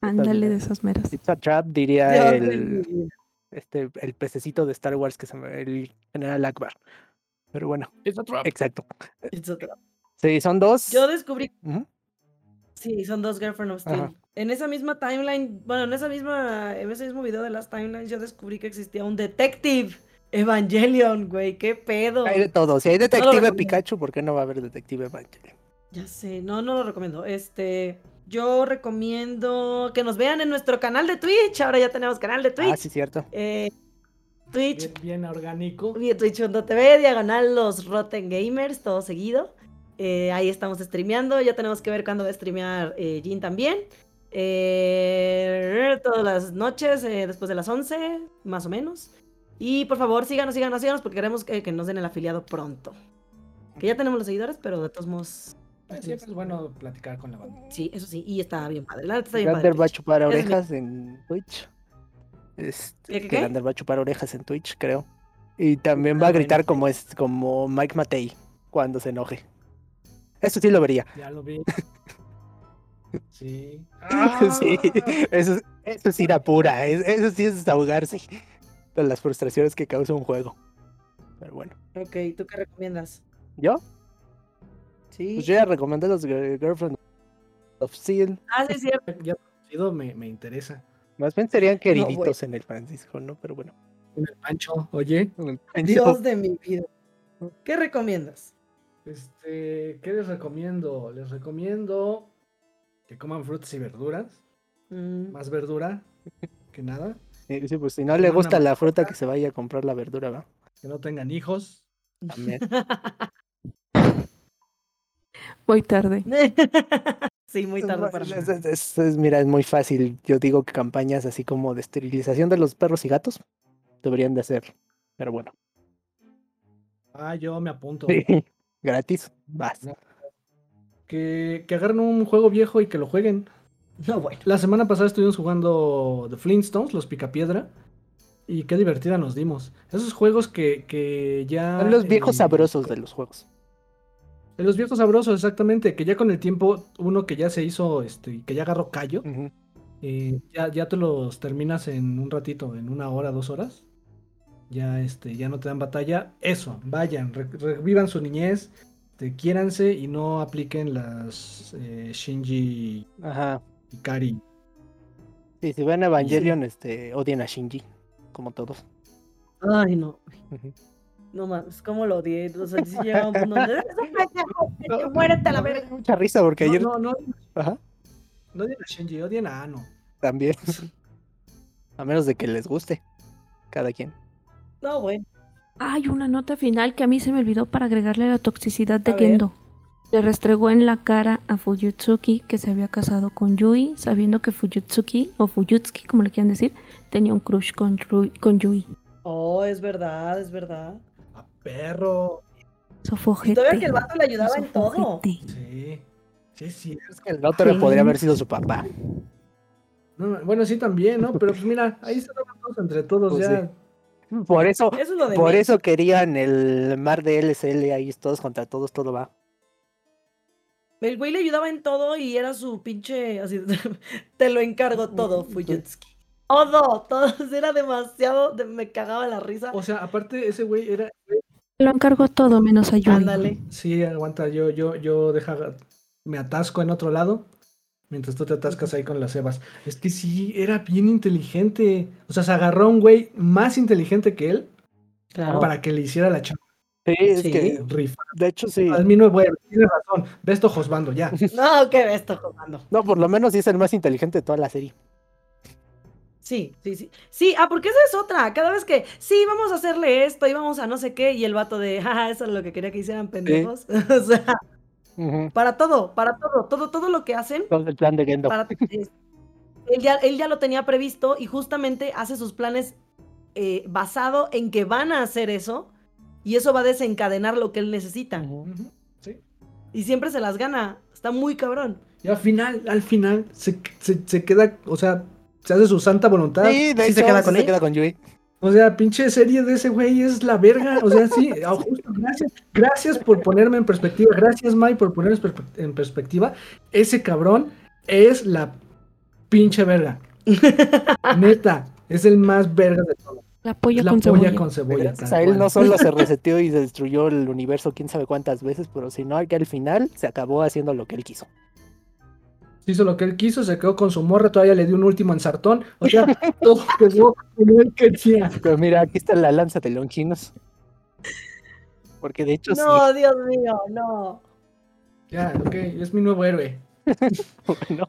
Ándale de esas meras. It's a Trap diría Dios el... este, el pececito de Star Wars que se llama el General Akbar. Pero bueno, exacto. It's a trap. Sí, son dos. Yo descubrí, sí, son dos Girlfriend of Steel. Ajá. En esa misma timeline, bueno, en esa misma, en ese mismo video de las timelines yo descubrí que existía un Detective Evangelion, güey, qué pedo. Hay de todo. Si hay detective. Pikachu, ¿por qué no va a haber detective Evangelion? Ya sé, no, no lo recomiendo. Este, yo recomiendo que nos vean en nuestro canal de Twitch. Ahora ya tenemos canal de Twitch. Ah, sí, cierto. Eh, Twitch, Bien, bien orgánico. twitch.tv, diagonal los Rotten Gamers, todo seguido. Eh, ahí estamos streameando. Ya tenemos que ver cuándo va a streamear eh, Jin también. Eh, todas las noches, eh, después de las 11, más o menos. Y por favor, síganos, síganos, síganos, porque queremos que, que nos den el afiliado pronto. Que ya tenemos los seguidores, pero de todos modos. Eh, Siempre es bueno platicar con la banda. Sí, eso sí, y está bien padre. La está bien padre. va a chupar mi- orejas en Twitch. Este, ¿Qué, qué, va a chupar orejas en Twitch, creo. Y también Ah, va a bueno. gritar como es como Mike Matei cuando se enoje. Eso sí lo vería. Ya lo vi. Sí. Sí, Ah. eso, es- eso es ira pura. es- Eso sí es desahogarse de las frustraciones que causa un juego. Pero bueno. Ok, ¿tú qué recomiendas? ¿Yo? Sí. Pues yo ya recomendé los Gir- Girlfriend of Steel. Ah, sí, cierto. Ya conocido, me, me interesa. Más bien serían queriditos en el Francisco, ¿no? Pero bueno. Con el Pancho, oye. en el Pancho. Dios de mi vida. ¿Qué recomiendas? Este, ¿qué les recomiendo? Les recomiendo que coman frutas y verduras. Mm, Más verdura que nada. Sí, sí, pues si no le gusta la fruta, que se vaya a comprar la verdura, ¿va? Que no tengan hijos. También. Voy tarde. sí, muy tarde para Es- mí. es- es- es- es- mira, es muy fácil. Yo digo que campañas así como de esterilización de los perros y gatos deberían de hacer. Pero bueno. Ah, yo me apunto. Sí, gratis. Vas. Que, que agarren un juego viejo y que lo jueguen. No, bueno. La semana pasada estuvimos jugando The Flintstones, los Picapiedra. Y qué divertida nos dimos. Esos juegos que, que ya. Son los viejos eh, sabrosos de los juegos. De Los viejos sabrosos, exactamente. Que ya con el tiempo, uno que ya se hizo, este, que ya agarró callo, eh, ya, ya te los terminas en un ratito, en una hora, dos horas. Ya, este, ya no te dan batalla. Eso, vayan, re- revivan su niñez, te quiéranse y no apliquen las eh, Shinji Ajá. Ikari. Sí, si ven Evangelion, este, odien a Shinji, como todos. Ay, no. No mames, ¿cómo lo odié? O sea, sí llega un punto donde, "Eres un pendejo, que muérete a la verga. mucha risa porque No, ayer. no, no, Ajá, no odian a Shinji, odian a Ano. también. a menos de que les guste. Cada quien. No, güey. Hay una nota final que a mí se me olvidó para agregarle la toxicidad de. Gendo. Le restregó en la cara a Fuyutsuki que se había casado con Yui, sabiendo que Fuyutsuki, o Fuyutsuki, como le quieran decir, tenía un crush con, Rui- con Yui. Oh, es verdad, es verdad. Perro. Fue Y todavía que el vato le ayudaba en todo. Sí. Sí, sí. Es que el otro podría haber sido su papá. No, bueno, sí también, ¿no? Pero pues mira, ahí se daban todos entre todos Pues ya. Por eso, Eso es lo de por mí. eso querían el mar de LSL ahí todos contra todos, todo va. El güey le ayudaba en todo y era su pinche. Así, te lo encargo todo, Fuyutsuki. Todo, todo. Era demasiado. de- me cagaba la risa. O sea, aparte ese güey era, Lo encargó todo menos a Yui. Ándale. Sí, aguanta, yo, yo, yo deja, me atasco en otro lado, mientras tú te atascas ahí con las cebas. Es que sí, era bien inteligente. O sea, se agarró a un güey más inteligente que él Claro. para que le hiciera la chamba. Sí, es Sí. que, Rifa. de hecho, sí. A mí no es bueno, tienes razón. Ve esto, Josbando, ya. No, qué ves esto jugando. No, por lo menos sí es el más inteligente de toda la serie. Sí, sí, sí. Sí, ah, porque esa es otra. Cada vez que, sí, vamos a hacerle esto y vamos a no sé qué, y el vato de, jaja, eso es lo que quería que hicieran pendejos. o sea, para todo, para todo, todo, todo lo que hacen, Todo el plan de Gendo. para, es- él, ya, él ya lo tenía previsto y justamente hace sus planes eh, basado en que van a hacer eso y eso va a desencadenar lo que él necesita. Sí. Y siempre se las gana. Está muy cabrón. Y al final, al final, se, se, se queda, o sea, se hace su santa voluntad. Sí, de ¿Sí se queda con se queda con Yui. O sea, pinche serie de ese güey es la verga. O sea, sí, ah, justo, gracias. Gracias por ponerme en perspectiva. Gracias, Mai, por ponerme en perspe- en perspectiva. Ese cabrón es la pinche verga. Neta, es el más verga de todos. La polla la con polla cebolla. con cebolla. Tal a él cual. no solo se reseteó y se destruyó el universo quién sabe cuántas veces, pero sino que al final se acabó haciendo lo que él quiso. Hizo lo que él quiso, se quedó con su morra, todavía le dio un último ensartón. O sea, todo quedó como él quería. Pero mira, aquí está la lanza de Longinos. Porque de hecho No, Dios mío, no. Ya, ok, es mi nuevo héroe. Bueno,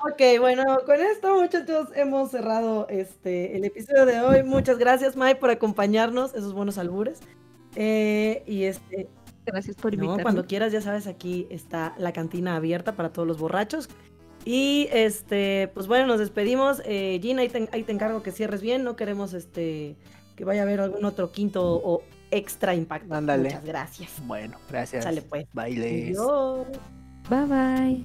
Ok, bueno, con esto muchachos hemos cerrado este el episodio de hoy. Muchas gracias, Mai, por acompañarnos, esos buenos albures. Eh, y este, Gracias por no, invitarme. cuando quieras, ya sabes, aquí está la cantina abierta para todos los borrachos. Y este, pues bueno, nos despedimos. Eh, Gina, ahí te, ahí te encargo que cierres bien. No queremos este que vaya a haber algún otro quinto o extra impacto. Ándale. Muchas gracias. bueno, gracias. Sale pues. Bailes. Adiós. Bye bye.